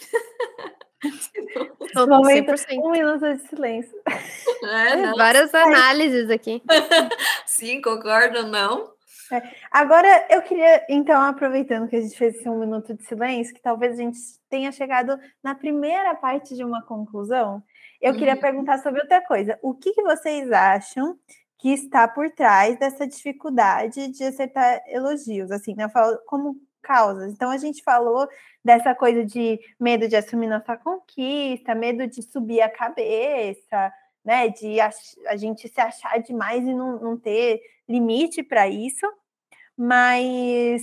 Momento, um minuto de silêncio. É, Várias análises aqui. Sim, concordo, não? É. Agora, eu queria, então, aproveitando que a gente fez esse um minuto de silêncio, que talvez a gente tenha chegado na primeira parte de uma conclusão, eu uhum. queria perguntar sobre outra coisa. O que, que vocês acham que está por trás dessa dificuldade de acertar elogios? Assim, né? eu falo como causas. Então, a gente falou dessa coisa de medo de assumir nossa conquista, medo de subir a cabeça, né? De a, a gente se achar demais e não, não ter limite para isso. Mas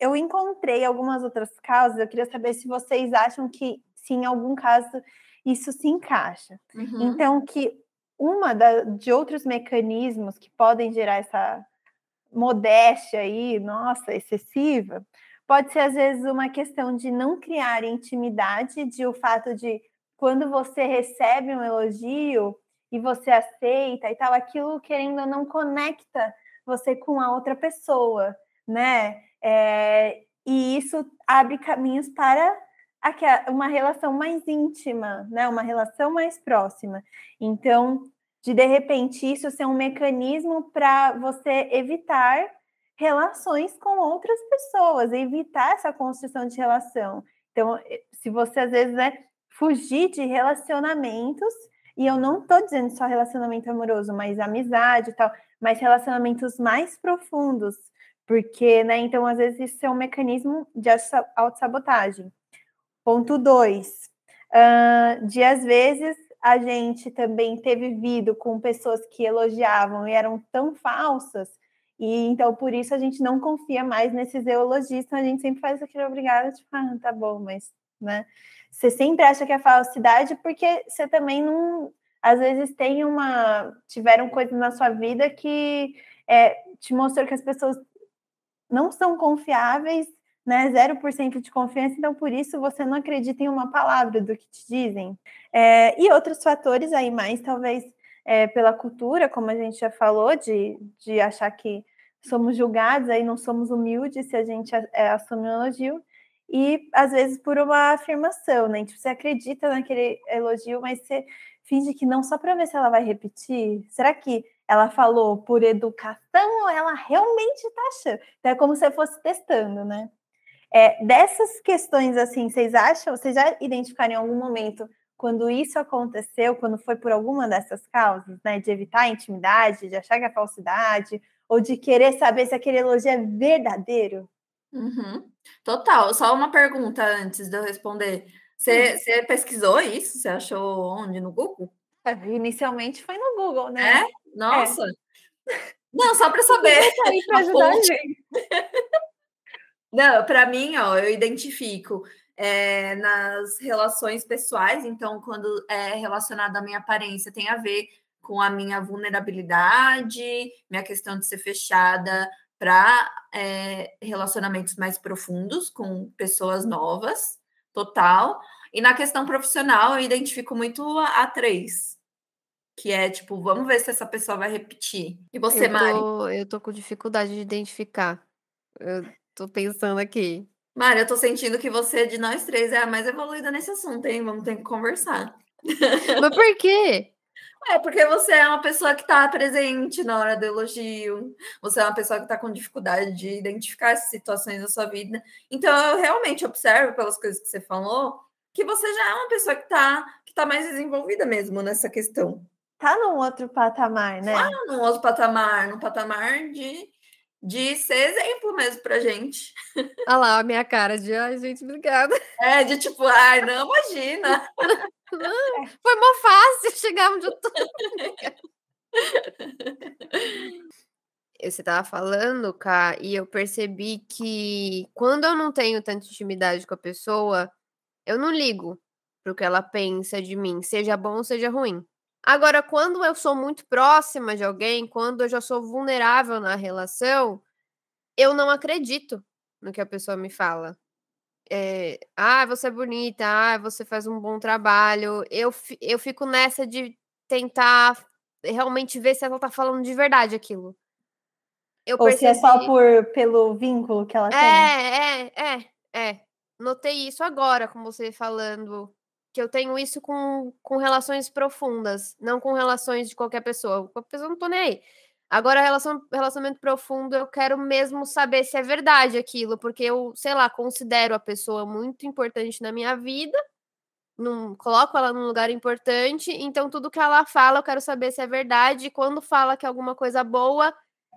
eu encontrei algumas outras causas. Eu queria saber se vocês acham que, se em algum caso, isso se encaixa. Uhum. Então, que uma da, de outros mecanismos que podem gerar essa modéstia aí, nossa, excessiva, pode ser às vezes uma questão de não criar intimidade, de o fato de quando você recebe um elogio e você aceita e tal, aquilo querendo não conecta você com a outra pessoa, né? É, e isso abre caminhos para uma relação mais íntima, né? Uma relação mais próxima. Então, de de repente isso ser um mecanismo para você evitar relações com outras pessoas, evitar essa construção de relação. Então, se você às vezes é fugir de relacionamentos, e eu não estou dizendo só relacionamento amoroso, mas amizade e tal, mas relacionamentos mais profundos, porque, né, então às vezes isso é um mecanismo de autossabotagem. Ponto dois, uh, de às vezes a gente também ter vivido com pessoas que elogiavam e eram tão falsas, e então por isso a gente não confia mais nesses elogistas, a gente sempre faz aquilo obrigada, tipo, ah, tá bom, mas, né? Você sempre acha que é falsidade porque você também não, às vezes tem uma tiveram coisas na sua vida que é, te mostrou que as pessoas não são confiáveis, né? 0% de confiança, então por isso você não acredita em uma palavra do que te dizem. É, e outros fatores aí mais, talvez é, pela cultura, como a gente já falou, de, de achar que somos julgados, aí não somos humildes se a gente é, assume um elogio, e às vezes por uma afirmação, né? Tipo, você acredita naquele elogio, mas você finge que não só para ver se ela vai repetir. Será que ela falou por educação ou ela realmente está achando? Então é como se fosse testando, né? É, dessas questões, assim, vocês acham, vocês já identificaram em algum momento quando isso aconteceu, quando foi por alguma dessas causas, né? De evitar a intimidade, de achar que é falsidade, ou de querer saber se aquele elogio é verdadeiro? Uhum. Total. Só uma pergunta antes de eu responder. Você, você pesquisou isso? Você achou onde? No Google? É, inicialmente foi no Google, né? É? Nossa. É. Não, só para saber. Aí pra ajudar a gente. Não, para mim, ó, eu identifico é, nas relações pessoais, então, quando é relacionado à minha aparência, tem a ver com a minha vulnerabilidade, minha questão de ser fechada para é, relacionamentos mais profundos com pessoas novas, total. E na questão profissional, eu identifico muito a, a três, que é tipo, vamos ver se essa pessoa vai repetir. E você, eu tô, Mari? Eu tô com dificuldade de identificar. Eu tô pensando aqui. Mari, eu tô sentindo que você, de nós três, é a mais evoluída nesse assunto, hein? Vamos ter que conversar. Mas por quê? É porque você é uma pessoa que está presente na hora do elogio, você é uma pessoa que está com dificuldade de identificar essas situações da sua vida. Então, eu realmente observo pelas coisas que você falou que você já é uma pessoa que está que tá mais desenvolvida mesmo nessa questão. Tá num outro patamar, né? Tá num outro patamar, num patamar de de ser exemplo mesmo pra gente. Olha lá a minha cara de, ai, gente, obrigada. É, de tipo, ai, não, imagina. Não, foi mó fácil chegar onde eu tô. Você tava falando, Cá, e eu percebi que quando eu não tenho tanta intimidade com a pessoa, eu não ligo pro que ela pensa de mim, seja bom ou seja ruim. Agora, quando eu sou muito próxima de alguém, quando eu já sou vulnerável na relação, eu não acredito no que a pessoa me fala. É, ah, você é bonita, ah, você faz um bom trabalho. Eu, eu fico nessa de tentar realmente ver se ela tá falando de verdade aquilo. Eu Ou percebi... se é só por, pelo vínculo que ela é, tem. É, é, é, é. Notei isso agora com você falando que eu tenho isso com, com relações profundas, não com relações de qualquer pessoa. Com a pessoa não tô nem aí. Agora, relação, relacionamento profundo, eu quero mesmo saber se é verdade aquilo, porque eu, sei lá, considero a pessoa muito importante na minha vida, não, coloco ela num lugar importante, então tudo que ela fala eu quero saber se é verdade. E quando fala que é alguma coisa boa,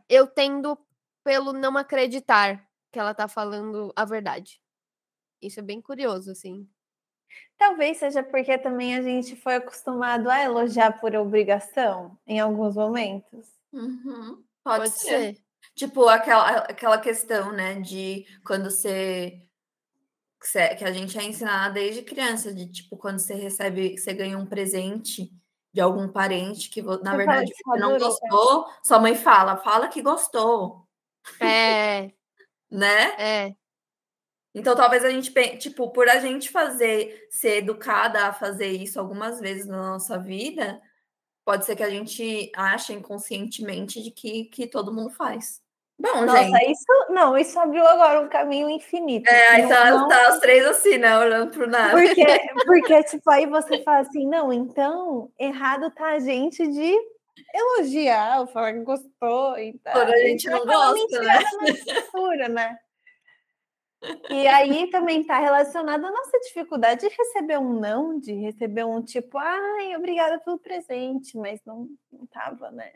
eu tendo pelo não acreditar que ela tá falando a verdade. Isso é bem curioso, assim. Talvez seja porque também a gente foi acostumado a elogiar por obrigação em alguns momentos. Uhum. Pode, Pode ser. ser. Tipo, aquela, aquela questão, né, de quando você. Que a gente é ensinado desde criança, de tipo, quando você recebe, você ganha um presente de algum parente que, na você verdade, você não gostou, sua mãe fala, fala que gostou. É. né? É. Então, talvez a gente, tipo, por a gente fazer, ser educada a fazer isso algumas vezes na nossa vida, pode ser que a gente ache inconscientemente de que, que todo mundo faz. Bom, Nossa, gente. isso não, isso abriu agora um caminho infinito. É, então não, tá os três assim, né? Olhando pro nada. Porque, porque, tipo, aí você fala assim, não, então errado tá a gente de elogiar, ou falar que gostou e tal. Quando a gente não gosta, né? Mistura, né? E aí também está relacionado à nossa dificuldade de receber um não, de receber um tipo, ai, obrigada pelo presente, mas não, não tava, né?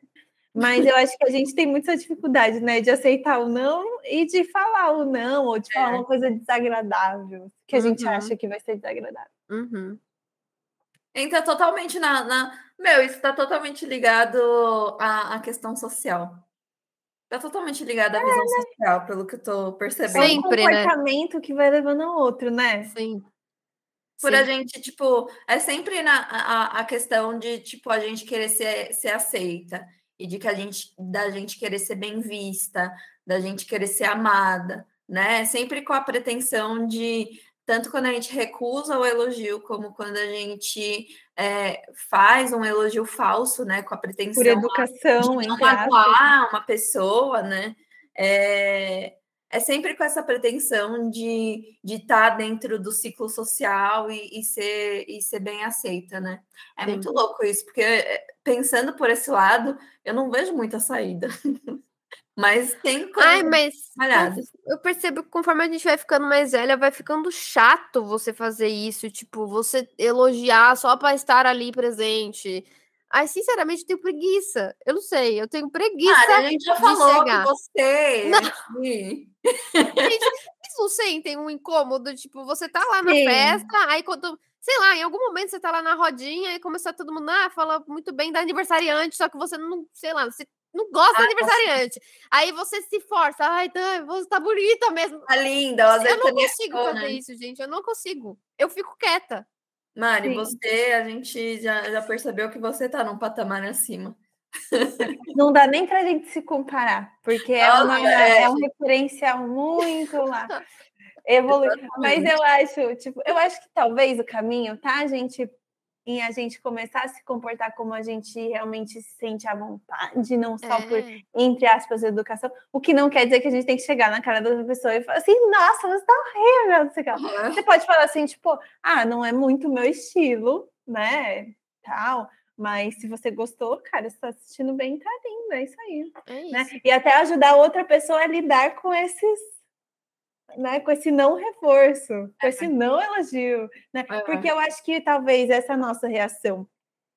Mas eu acho que a gente tem muita dificuldade, né, de aceitar o não e de falar o não, ou de falar é. uma coisa desagradável, que a uhum. gente acha que vai ser desagradável. Uhum. Entra totalmente na, na. Meu, isso está totalmente ligado à, à questão social. Tá totalmente ligada à visão é, né? social, pelo que eu tô percebendo. Sempre, é um comportamento né? que vai levando ao outro, né? Sim. Por Sim. a gente, tipo, é sempre na, a, a questão de, tipo, a gente querer ser, ser aceita. E de que a gente, da gente querer ser bem vista, da gente querer ser amada, né? Sempre com a pretensão de tanto quando a gente recusa o elogio, como quando a gente é, faz um elogio falso, né, com a pretensão Por educação, de não magoar uma pessoa, né, é, é sempre com essa pretensão de estar tá dentro do ciclo social e, e, ser, e ser bem aceita, né? É Sim. muito louco isso, porque é, pensando por esse lado, eu não vejo muita saída. Mas tem coisas Ai, mas eu percebo que conforme a gente vai ficando mais velha, vai ficando chato você fazer isso, tipo, você elogiar só para estar ali presente. Ai, sinceramente, eu tenho preguiça. Eu não sei, eu tenho preguiça. Cara, a gente já falou chegar. que você. Não. gente, não sentem um incômodo? Tipo, você tá lá na Sim. festa, aí quando. Sei lá, em algum momento você tá lá na rodinha e começou todo mundo, ah, fala muito bem da aniversariante, só que você não, sei lá, você não gosta ah, do aniversariante. Aí você se força, ai, tá, você tá bonita mesmo. Tá linda, eu não consigo fazer né? isso, gente. Eu não consigo. Eu fico quieta. Mari, Sim. você, a gente já, já percebeu que você tá num patamar acima. Não dá nem pra gente se comparar, porque é, uma, é. é um referencial muito lá. Evolui. Mas eu acho, tipo, eu acho que talvez o caminho, tá, gente, em a gente começar a se comportar como a gente realmente se sente à vontade, não só é. por, entre aspas, educação, o que não quer dizer que a gente tem que chegar na cara da pessoa e falar assim, nossa, você tá horrível, não sei uhum. Você pode falar assim, tipo, ah, não é muito meu estilo, né, tal, mas se você gostou, cara, você tá assistindo bem, tá lindo, é isso aí. É isso. Né? E até ajudar outra pessoa a lidar com esses né, com esse não reforço, com esse não elogio, né? Porque eu acho que talvez essa nossa reação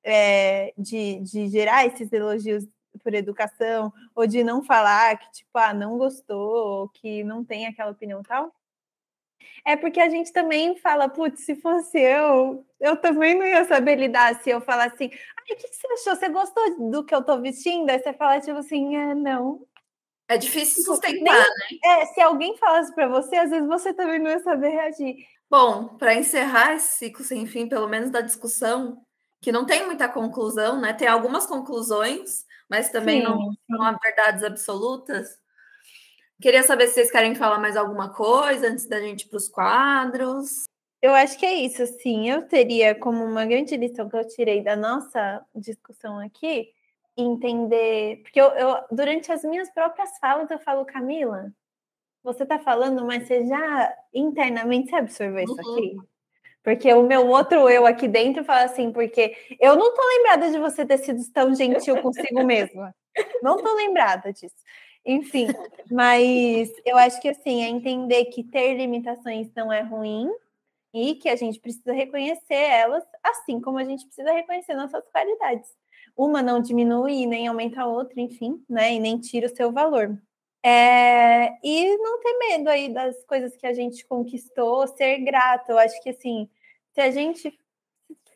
é, de, de gerar esses elogios por educação, ou de não falar que, tipo, ah, não gostou, ou que não tem aquela opinião tal, é porque a gente também fala, putz, se fosse eu, eu também não ia saber lidar se eu falar assim, ai, o que você achou? Você gostou do que eu tô vestindo? Aí você fala, tipo assim, é, não, é difícil tipo, sustentar, né? É, se alguém falasse para você, às vezes você também não ia saber reagir. Bom, para encerrar esse ciclo sem fim, pelo menos da discussão, que não tem muita conclusão, né? Tem algumas conclusões, mas também Sim. não são há verdades absolutas. Queria saber se vocês querem falar mais alguma coisa antes da gente ir para os quadros. Eu acho que é isso, sim. Eu teria como uma grande lição que eu tirei da nossa discussão aqui, entender. Porque eu, eu, durante as minhas próprias falas, eu falo, Camila, você tá falando, mas você já internamente absorveu isso uhum. aqui? Porque o meu outro eu aqui dentro fala assim, porque eu não tô lembrada de você ter sido tão gentil consigo mesma. Não tô lembrada disso. Enfim, mas eu acho que assim, é entender que ter limitações não é ruim e que a gente precisa reconhecer elas, assim como a gente precisa reconhecer nossas qualidades uma não diminui nem aumenta a outra, enfim, né? E nem tira o seu valor. É, e não ter medo aí das coisas que a gente conquistou, ser grato. Eu acho que assim, se a gente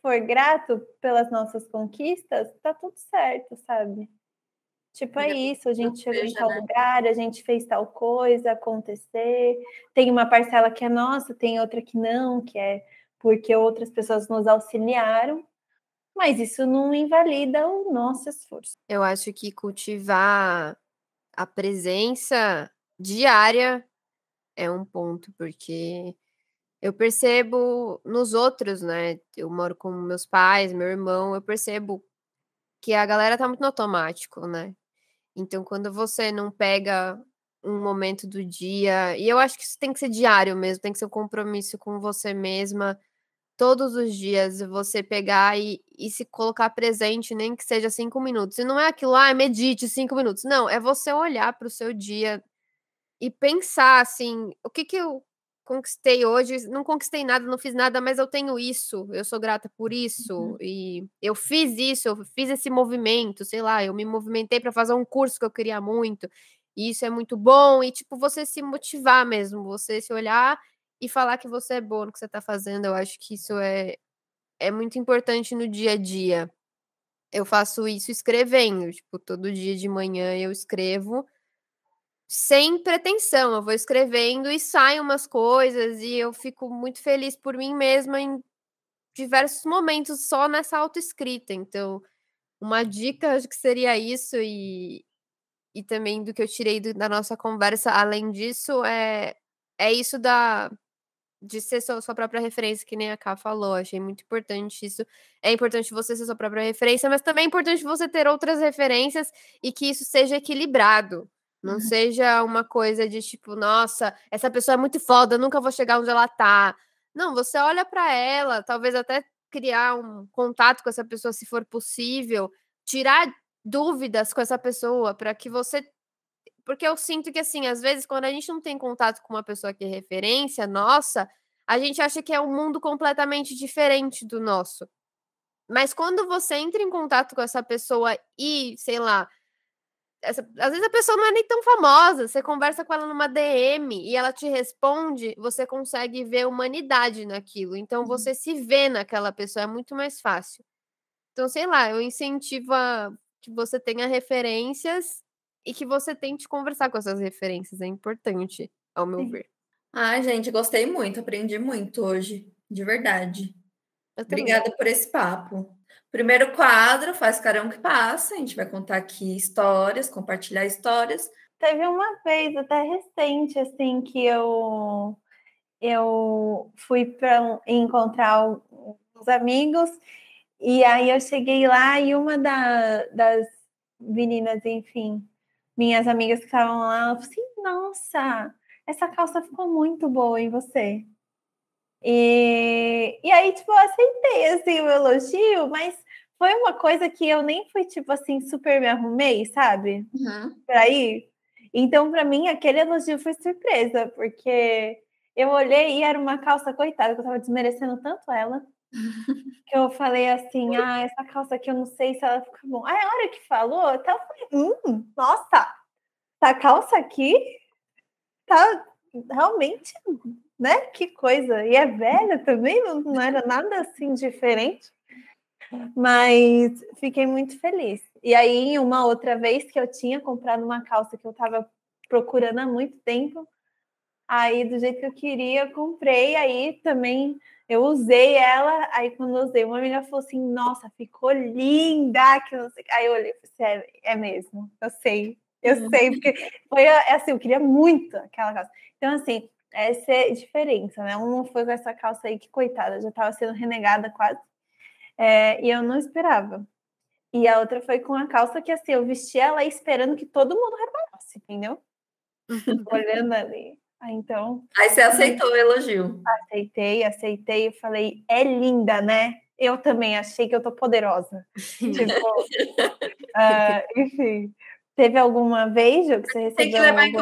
for grato pelas nossas conquistas, tá tudo certo, sabe? Tipo, é isso, a gente chegou em tal né? lugar, a gente fez tal coisa acontecer. Tem uma parcela que é nossa, tem outra que não, que é porque outras pessoas nos auxiliaram mas isso não invalida o nosso esforço. Eu acho que cultivar a presença diária é um ponto, porque eu percebo nos outros, né? Eu moro com meus pais, meu irmão, eu percebo que a galera tá muito no automático, né? Então, quando você não pega um momento do dia, e eu acho que isso tem que ser diário mesmo, tem que ser um compromisso com você mesma todos os dias você pegar e, e se colocar presente, nem que seja cinco minutos. E não é aquilo, ah, medite cinco minutos. Não, é você olhar para o seu dia e pensar assim: o que, que eu conquistei hoje? Não conquistei nada, não fiz nada, mas eu tenho isso, eu sou grata por isso, uhum. e eu fiz isso, eu fiz esse movimento, sei lá, eu me movimentei para fazer um curso que eu queria muito. E isso é muito bom, e tipo, você se motivar mesmo, você se olhar e falar que você é bom no que você está fazendo. Eu acho que isso é, é muito importante no dia a dia. Eu faço isso escrevendo, tipo, todo dia de manhã eu escrevo sem pretensão. Eu vou escrevendo e saem umas coisas e eu fico muito feliz por mim mesma em diversos momentos só nessa autoescrita. Então, uma dica acho que seria isso e, e também do que eu tirei do, da nossa conversa, além disso, é, é isso da de ser sua, sua própria referência, que nem a Ká falou. Achei muito importante isso. É importante você ser sua própria referência, mas também é importante você ter outras referências e que isso seja equilibrado. Não uhum. seja uma coisa de tipo, nossa, essa pessoa é muito foda, nunca vou chegar onde ela tá. Não, você olha para ela, talvez até criar um contato com essa pessoa se for possível, tirar dúvidas com essa pessoa para que você porque eu sinto que, assim, às vezes, quando a gente não tem contato com uma pessoa que é referência nossa, a gente acha que é um mundo completamente diferente do nosso. Mas quando você entra em contato com essa pessoa e, sei lá, essa, às vezes a pessoa não é nem tão famosa. Você conversa com ela numa DM e ela te responde, você consegue ver humanidade naquilo. Então uhum. você se vê naquela pessoa, é muito mais fácil. Então, sei lá, eu incentivo a que você tenha referências e que você tente conversar com essas referências. É importante, ao meu Sim. ver. Ai, gente, gostei muito, aprendi muito hoje, de verdade. Obrigada por esse papo. Primeiro quadro, faz carão que passa. A gente vai contar aqui histórias, compartilhar histórias. Teve uma vez, até recente, assim, que eu eu fui para encontrar uns amigos e aí eu cheguei lá e uma da, das meninas, enfim, minhas amigas que estavam lá, falou assim: Nossa, essa calça ficou muito boa em você. E, e aí, tipo, eu aceitei assim, o elogio, mas foi uma coisa que eu nem fui, tipo assim, super me arrumei, sabe? Uhum. Pra ir. Então, para mim, aquele elogio foi surpresa, porque eu olhei e era uma calça, coitada, que eu tava desmerecendo tanto ela, que eu falei assim, ah, essa calça aqui eu não sei se ela fica bom. Aí a hora que falou, até eu falei, hum, nossa, essa calça aqui tá realmente, né? Que coisa. E é velha também, não, não era nada assim diferente. Mas fiquei muito feliz. E aí, uma outra vez que eu tinha comprado uma calça que eu estava procurando há muito tempo, aí do jeito que eu queria, eu comprei, aí também eu usei ela, aí quando eu usei, uma menina falou assim, nossa, ficou linda, que não sei. Aí eu olhei e falei, assim, é, é mesmo, eu sei, eu uhum. sei, porque foi é assim, eu queria muito aquela calça. Então, assim, essa é a diferença, né? Uma foi com essa calça aí que, coitada, já estava sendo renegada quase. É, e eu não esperava. E a outra foi com a calça que assim, eu vesti ela esperando que todo mundo reparasse, entendeu? Olhando ali. Ah, então. Aí você aceitou o elogio. Aceitei, aceitei. Eu falei, é linda, né? Eu também achei que eu tô poderosa. tipo, uh, enfim. Teve alguma vez que você recebeu? Tem que levar em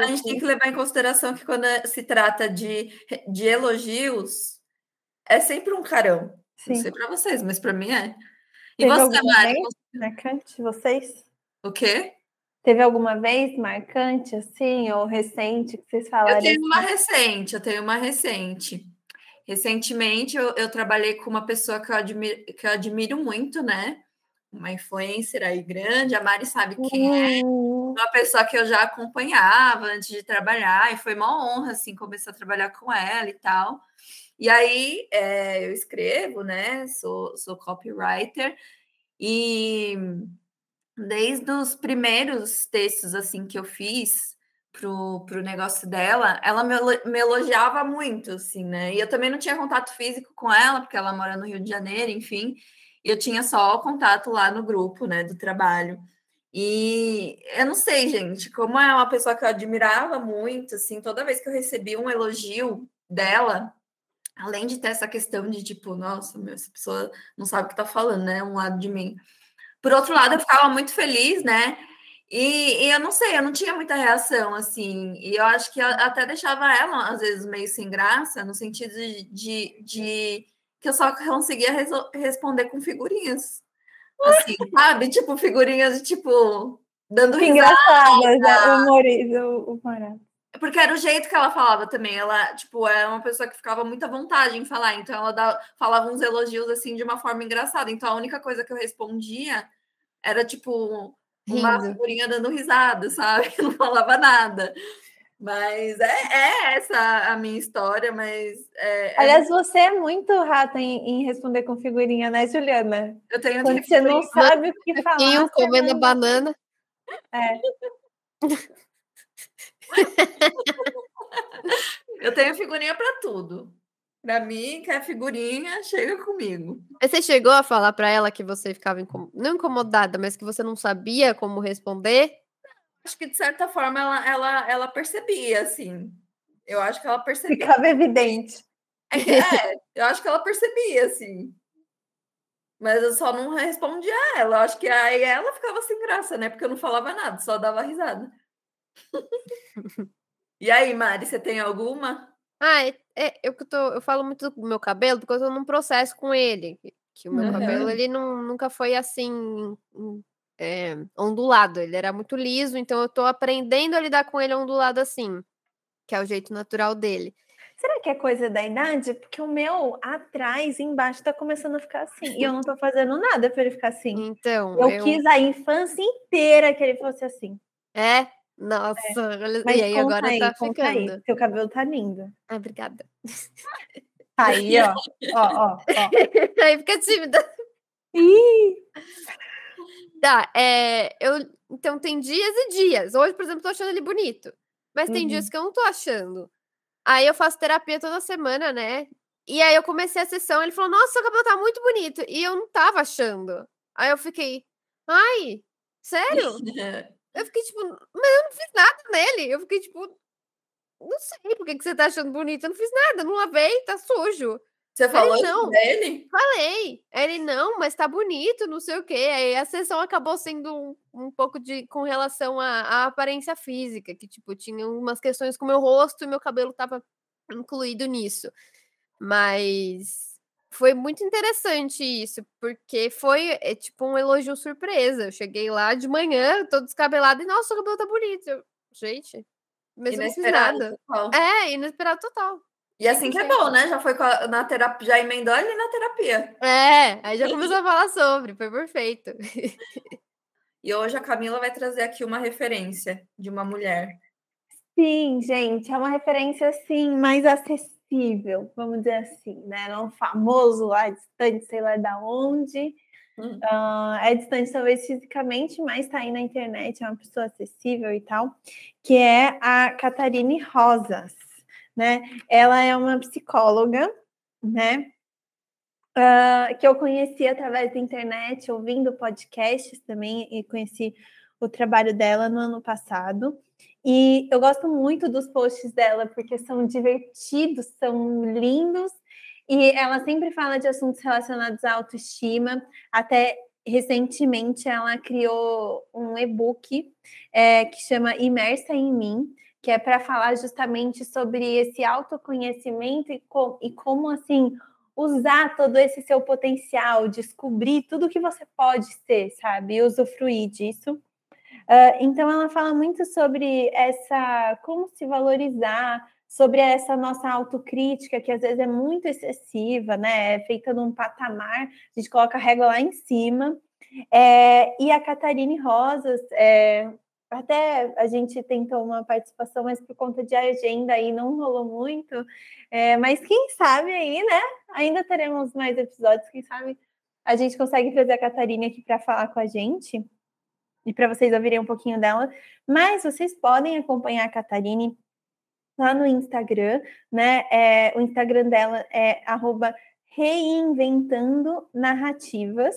A gente tem que levar em consideração que quando se trata de, de elogios, é sempre um carão. Sim. Não sei para vocês, mas para mim é. E Teve você, Mari? Marcante, vocês? O quê? Teve alguma vez marcante, assim, ou recente, que vocês falaram? Eu tenho uma recente, eu tenho uma recente. Recentemente, eu, eu trabalhei com uma pessoa que eu, admiro, que eu admiro muito, né? Uma influencer aí grande, a Mari sabe quem é. Uhum. Uma pessoa que eu já acompanhava antes de trabalhar, e foi uma honra, assim, começar a trabalhar com ela e tal. E aí é, eu escrevo, né? Sou, sou copywriter e desde os primeiros textos assim que eu fiz pro, pro negócio dela, ela me, elogiava muito, assim, né? E eu também não tinha contato físico com ela, porque ela mora no Rio de Janeiro, enfim. E eu tinha só o contato lá no grupo, né, do trabalho. E eu não sei, gente, como é uma pessoa que eu admirava muito, assim, toda vez que eu recebi um elogio dela, além de ter essa questão de tipo, nossa, meu, essa pessoa não sabe o que tá falando, né? Um lado de mim. Por outro lado, eu ficava muito feliz, né? E, e, eu não sei, eu não tinha muita reação, assim, e eu acho que até deixava ela, às vezes, meio sem graça, no sentido de, de, de que eu só conseguia responder com figurinhas. Assim, sabe? Tipo, figurinhas de tipo, dando risada. Engraçadas, né? o humor, porque era o jeito que ela falava também. Ela, tipo, é uma pessoa que ficava muito à vontade em falar. Então, ela dava, falava uns elogios, assim, de uma forma engraçada. Então, a única coisa que eu respondia era, tipo, uma figurinha dando risada, sabe? Não falava nada. Mas é, é, essa a minha história, mas... É, é Aliás, você é muito rata em, em, responder com figurinha, né, Juliana? Eu tenho Quando você não sabe o que falar. E comendo não... banana. É. eu tenho figurinha para tudo. Para mim, quer figurinha, chega comigo. Você chegou a falar para ela que você ficava incom... não incomodada, mas que você não sabia como responder? Acho que de certa forma ela, ela, ela percebia, assim. Eu acho que ela percebia. Ficava evidente. É, é, eu acho que ela percebia, assim. Mas eu só não respondia a ela. Eu acho que aí ela ficava sem graça, né? Porque eu não falava nada, só dava risada. e aí, Mari, você tem alguma? Ah, é, é, eu, tô, eu falo muito do meu cabelo porque eu tô num processo com ele. Que o meu uhum. cabelo, ele não, nunca foi assim. é, ondulado. Ele era muito liso, então eu tô aprendendo a lidar com ele ondulado assim, que é o jeito natural dele. Será que é coisa da idade? Porque o meu atrás, embaixo, tá começando a ficar assim. E eu não tô fazendo nada para ele ficar assim. Então. Eu, eu, quis a infância inteira que ele fosse assim. É? Nossa, é. Mas e aí agora aí, tá ficando. Aí. Seu cabelo tá lindo. Ah, obrigada. Aí, ó. ó, ó, ó. Aí fica tímida. Ih! Tá, é, eu, então tem dias e dias. Hoje, por exemplo, tô achando ele bonito. Mas tem uhum. dias que eu não tô achando. Aí eu faço terapia toda semana, né? E aí eu comecei a sessão, ele falou, nossa, seu cabelo tá muito bonito. E eu não tava achando. Aí eu fiquei, ai, sério? eu fiquei tipo, mas eu não fiz nada nele. Eu fiquei tipo, não sei por que, que você tá achando bonito. Eu não fiz nada, não lavei, tá sujo. Você falou ele, não. dele? Falei. Ele não, mas tá bonito, não sei o quê. Aí a sessão acabou sendo um, um pouco de com relação à, à, aparência física, que tipo tinha umas questões com meu rosto e meu cabelo tava incluído nisso. Mas foi muito interessante isso, porque foi é, tipo um elogio surpresa. Eu cheguei lá de manhã, todo descabelado, e nossa, o cabelo tá bonito. Eu, gente, mas não fiz nada. Total. É, inesperado total. E assim que é bom, né? Já foi na terapia, já emendou ali na terapia. É, aí já começou a falar sobre, foi perfeito. E hoje a Camila vai trazer aqui uma referência de uma mulher. Sim, gente, é uma referência assim mais acessível, vamos dizer assim, né? Não famoso lá distante, sei lá da onde. Hum. Uh, é distante talvez fisicamente, mas está aí na internet, é uma pessoa acessível e tal, que é a Catarine Rosas né? Ela é uma psicóloga, né? Uh, que eu conheci através da internet, ouvindo podcasts também, e conheci o trabalho dela no ano passado. E eu gosto muito dos posts dela, porque são divertidos, são lindos, e ela sempre fala de assuntos relacionados à autoestima. Até recentemente ela criou um e-book é, que chama Imersa em Mim, que é para falar justamente sobre esse autoconhecimento e, e como assim usar todo esse seu potencial, descobrir tudo que você pode ser, sabe? E usufruir disso. Uh, então ela fala muito sobre essa como se valorizar, sobre essa nossa autocrítica, que às vezes é muito excessiva, né? É feita num patamar, a gente coloca a régua lá em cima. É, e a Catarine Rosas, é, até a gente tentou uma participação, mas por conta de agenda aí não rolou muito. É, mas quem sabe aí, né? Ainda teremos mais episódios, quem sabe a gente consegue trazer a Catarina aqui para falar com a gente e para vocês ouvirem um pouquinho dela. Mas vocês podem acompanhar a Catarine lá no Instagram, né? É, o Instagram dela é reinventando narrativas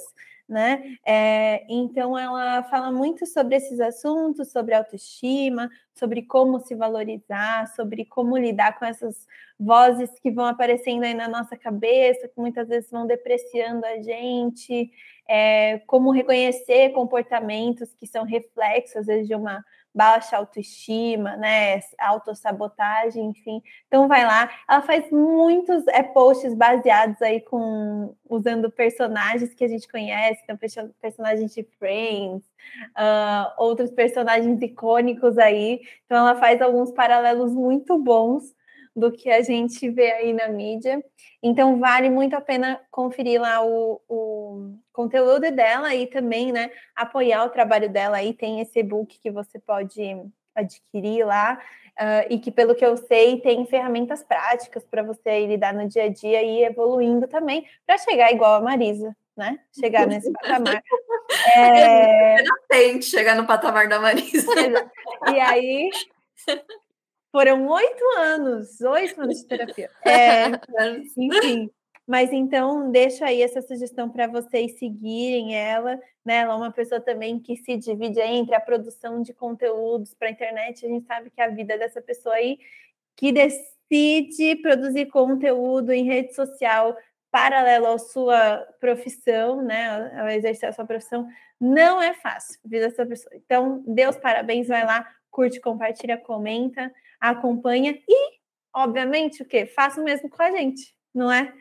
né? É, então ela fala muito sobre esses assuntos, sobre autoestima, sobre como se valorizar, sobre como lidar com essas vozes que vão aparecendo aí na nossa cabeça, que muitas vezes vão depreciando a gente, é, como reconhecer comportamentos que são reflexos, às vezes, de uma baixa autoestima, né, autossabotagem, enfim. Então vai lá, ela faz muitos é, posts baseados aí com usando personagens que a gente conhece, então personagens de Friends, uh, outros personagens icônicos aí. Então ela faz alguns paralelos muito bons do que a gente vê aí na mídia. Então, vale muito a pena conferir lá o, o conteúdo dela e também, né, apoiar o trabalho dela. Aí tem esse e-book que você pode adquirir lá. Uh, e que, pelo que eu sei, tem ferramentas práticas para você lidar no dia a dia e ir evoluindo também, para chegar igual a Marisa, né? Chegar nesse patamar. É... Tente chegar no patamar da Marisa. E aí, foram oito anos, oito anos de terapia. É, enfim. Mas então, deixo aí essa sugestão para vocês seguirem ela. Né? Ela é uma pessoa também que se divide entre a produção de conteúdos para a internet. A gente sabe que a vida dessa pessoa aí que decide produzir conteúdo em rede social paralelo à sua profissão, né? Ao exercer a sua profissão, não é fácil a vida dessa pessoa. Então, Deus parabéns, vai lá, curte, compartilha, comenta acompanha e, obviamente, o que? Faça o mesmo com a gente, não é?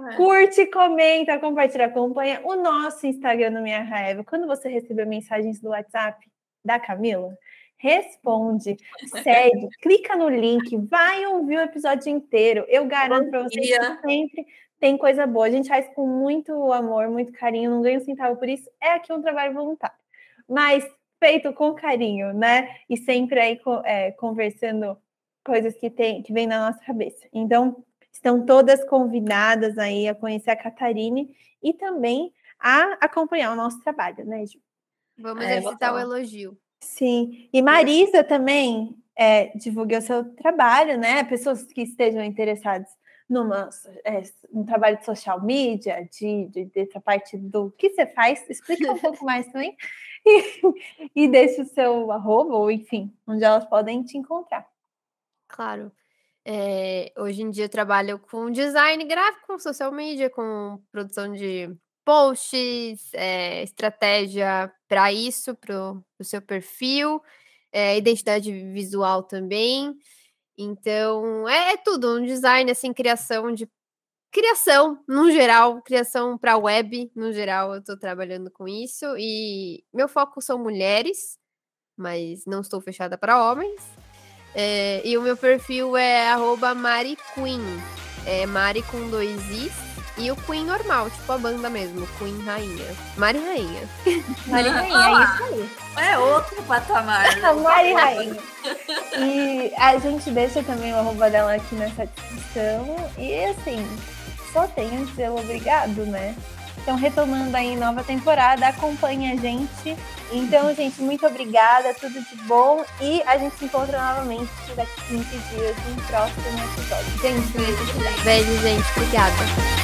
É. Curte, comenta, compartilha, acompanha o nosso Instagram no Minha Raiva. Quando você receber mensagens do WhatsApp da Camila, responde, segue, clica no link, vai ouvir o episódio inteiro. Eu garanto para vocês que sempre tem coisa boa. A gente faz com muito amor, muito carinho, não ganha um centavo por isso. É aqui um trabalho voluntário. Mas feito com carinho, né? E sempre aí é, conversando coisas que tem que vem na nossa cabeça. Então, estão todas convidadas aí a conhecer a Catarine e também a acompanhar o nosso trabalho, né, Ju? Vamos é, exercitar o elogio. Sim. E Marisa também é, divulgue o seu trabalho, né? Pessoas que estejam interessadas numa é, um trabalho de social media, de, de, dessa parte do que você faz, explica um pouco mais também e, deixe o seu arroba, ou enfim, onde elas podem te encontrar. Claro. É, hoje em dia eu trabalho com design gráfico, com social media, com produção de posts, é, estratégia para isso, para o seu perfil, é, identidade visual também. Então, é, é, tudo, um design, assim, criação de. Criação, no geral, criação para web, no geral, eu estou trabalhando com isso. E meu foco são mulheres, mas não estou fechada para homens. É, e o meu perfil é @mariqueen, é Mari com dois Is e o Queen normal, tipo a banda mesmo, Queen Rainha. Mari Rainha. Mari Rainha, é isso aí. É outro patamar. Mari Rainha. E a gente deixa também o arroba dela aqui nessa descrição. E assim, só a dizer obrigado, né? Então, retomando aí nova temporada, acompanhe a gente. Então, gente, muito obrigada, tudo de bom. E a gente se encontra novamente daqui 15 dias no próximo episódio. Gente, beijo, gente. Obrigada.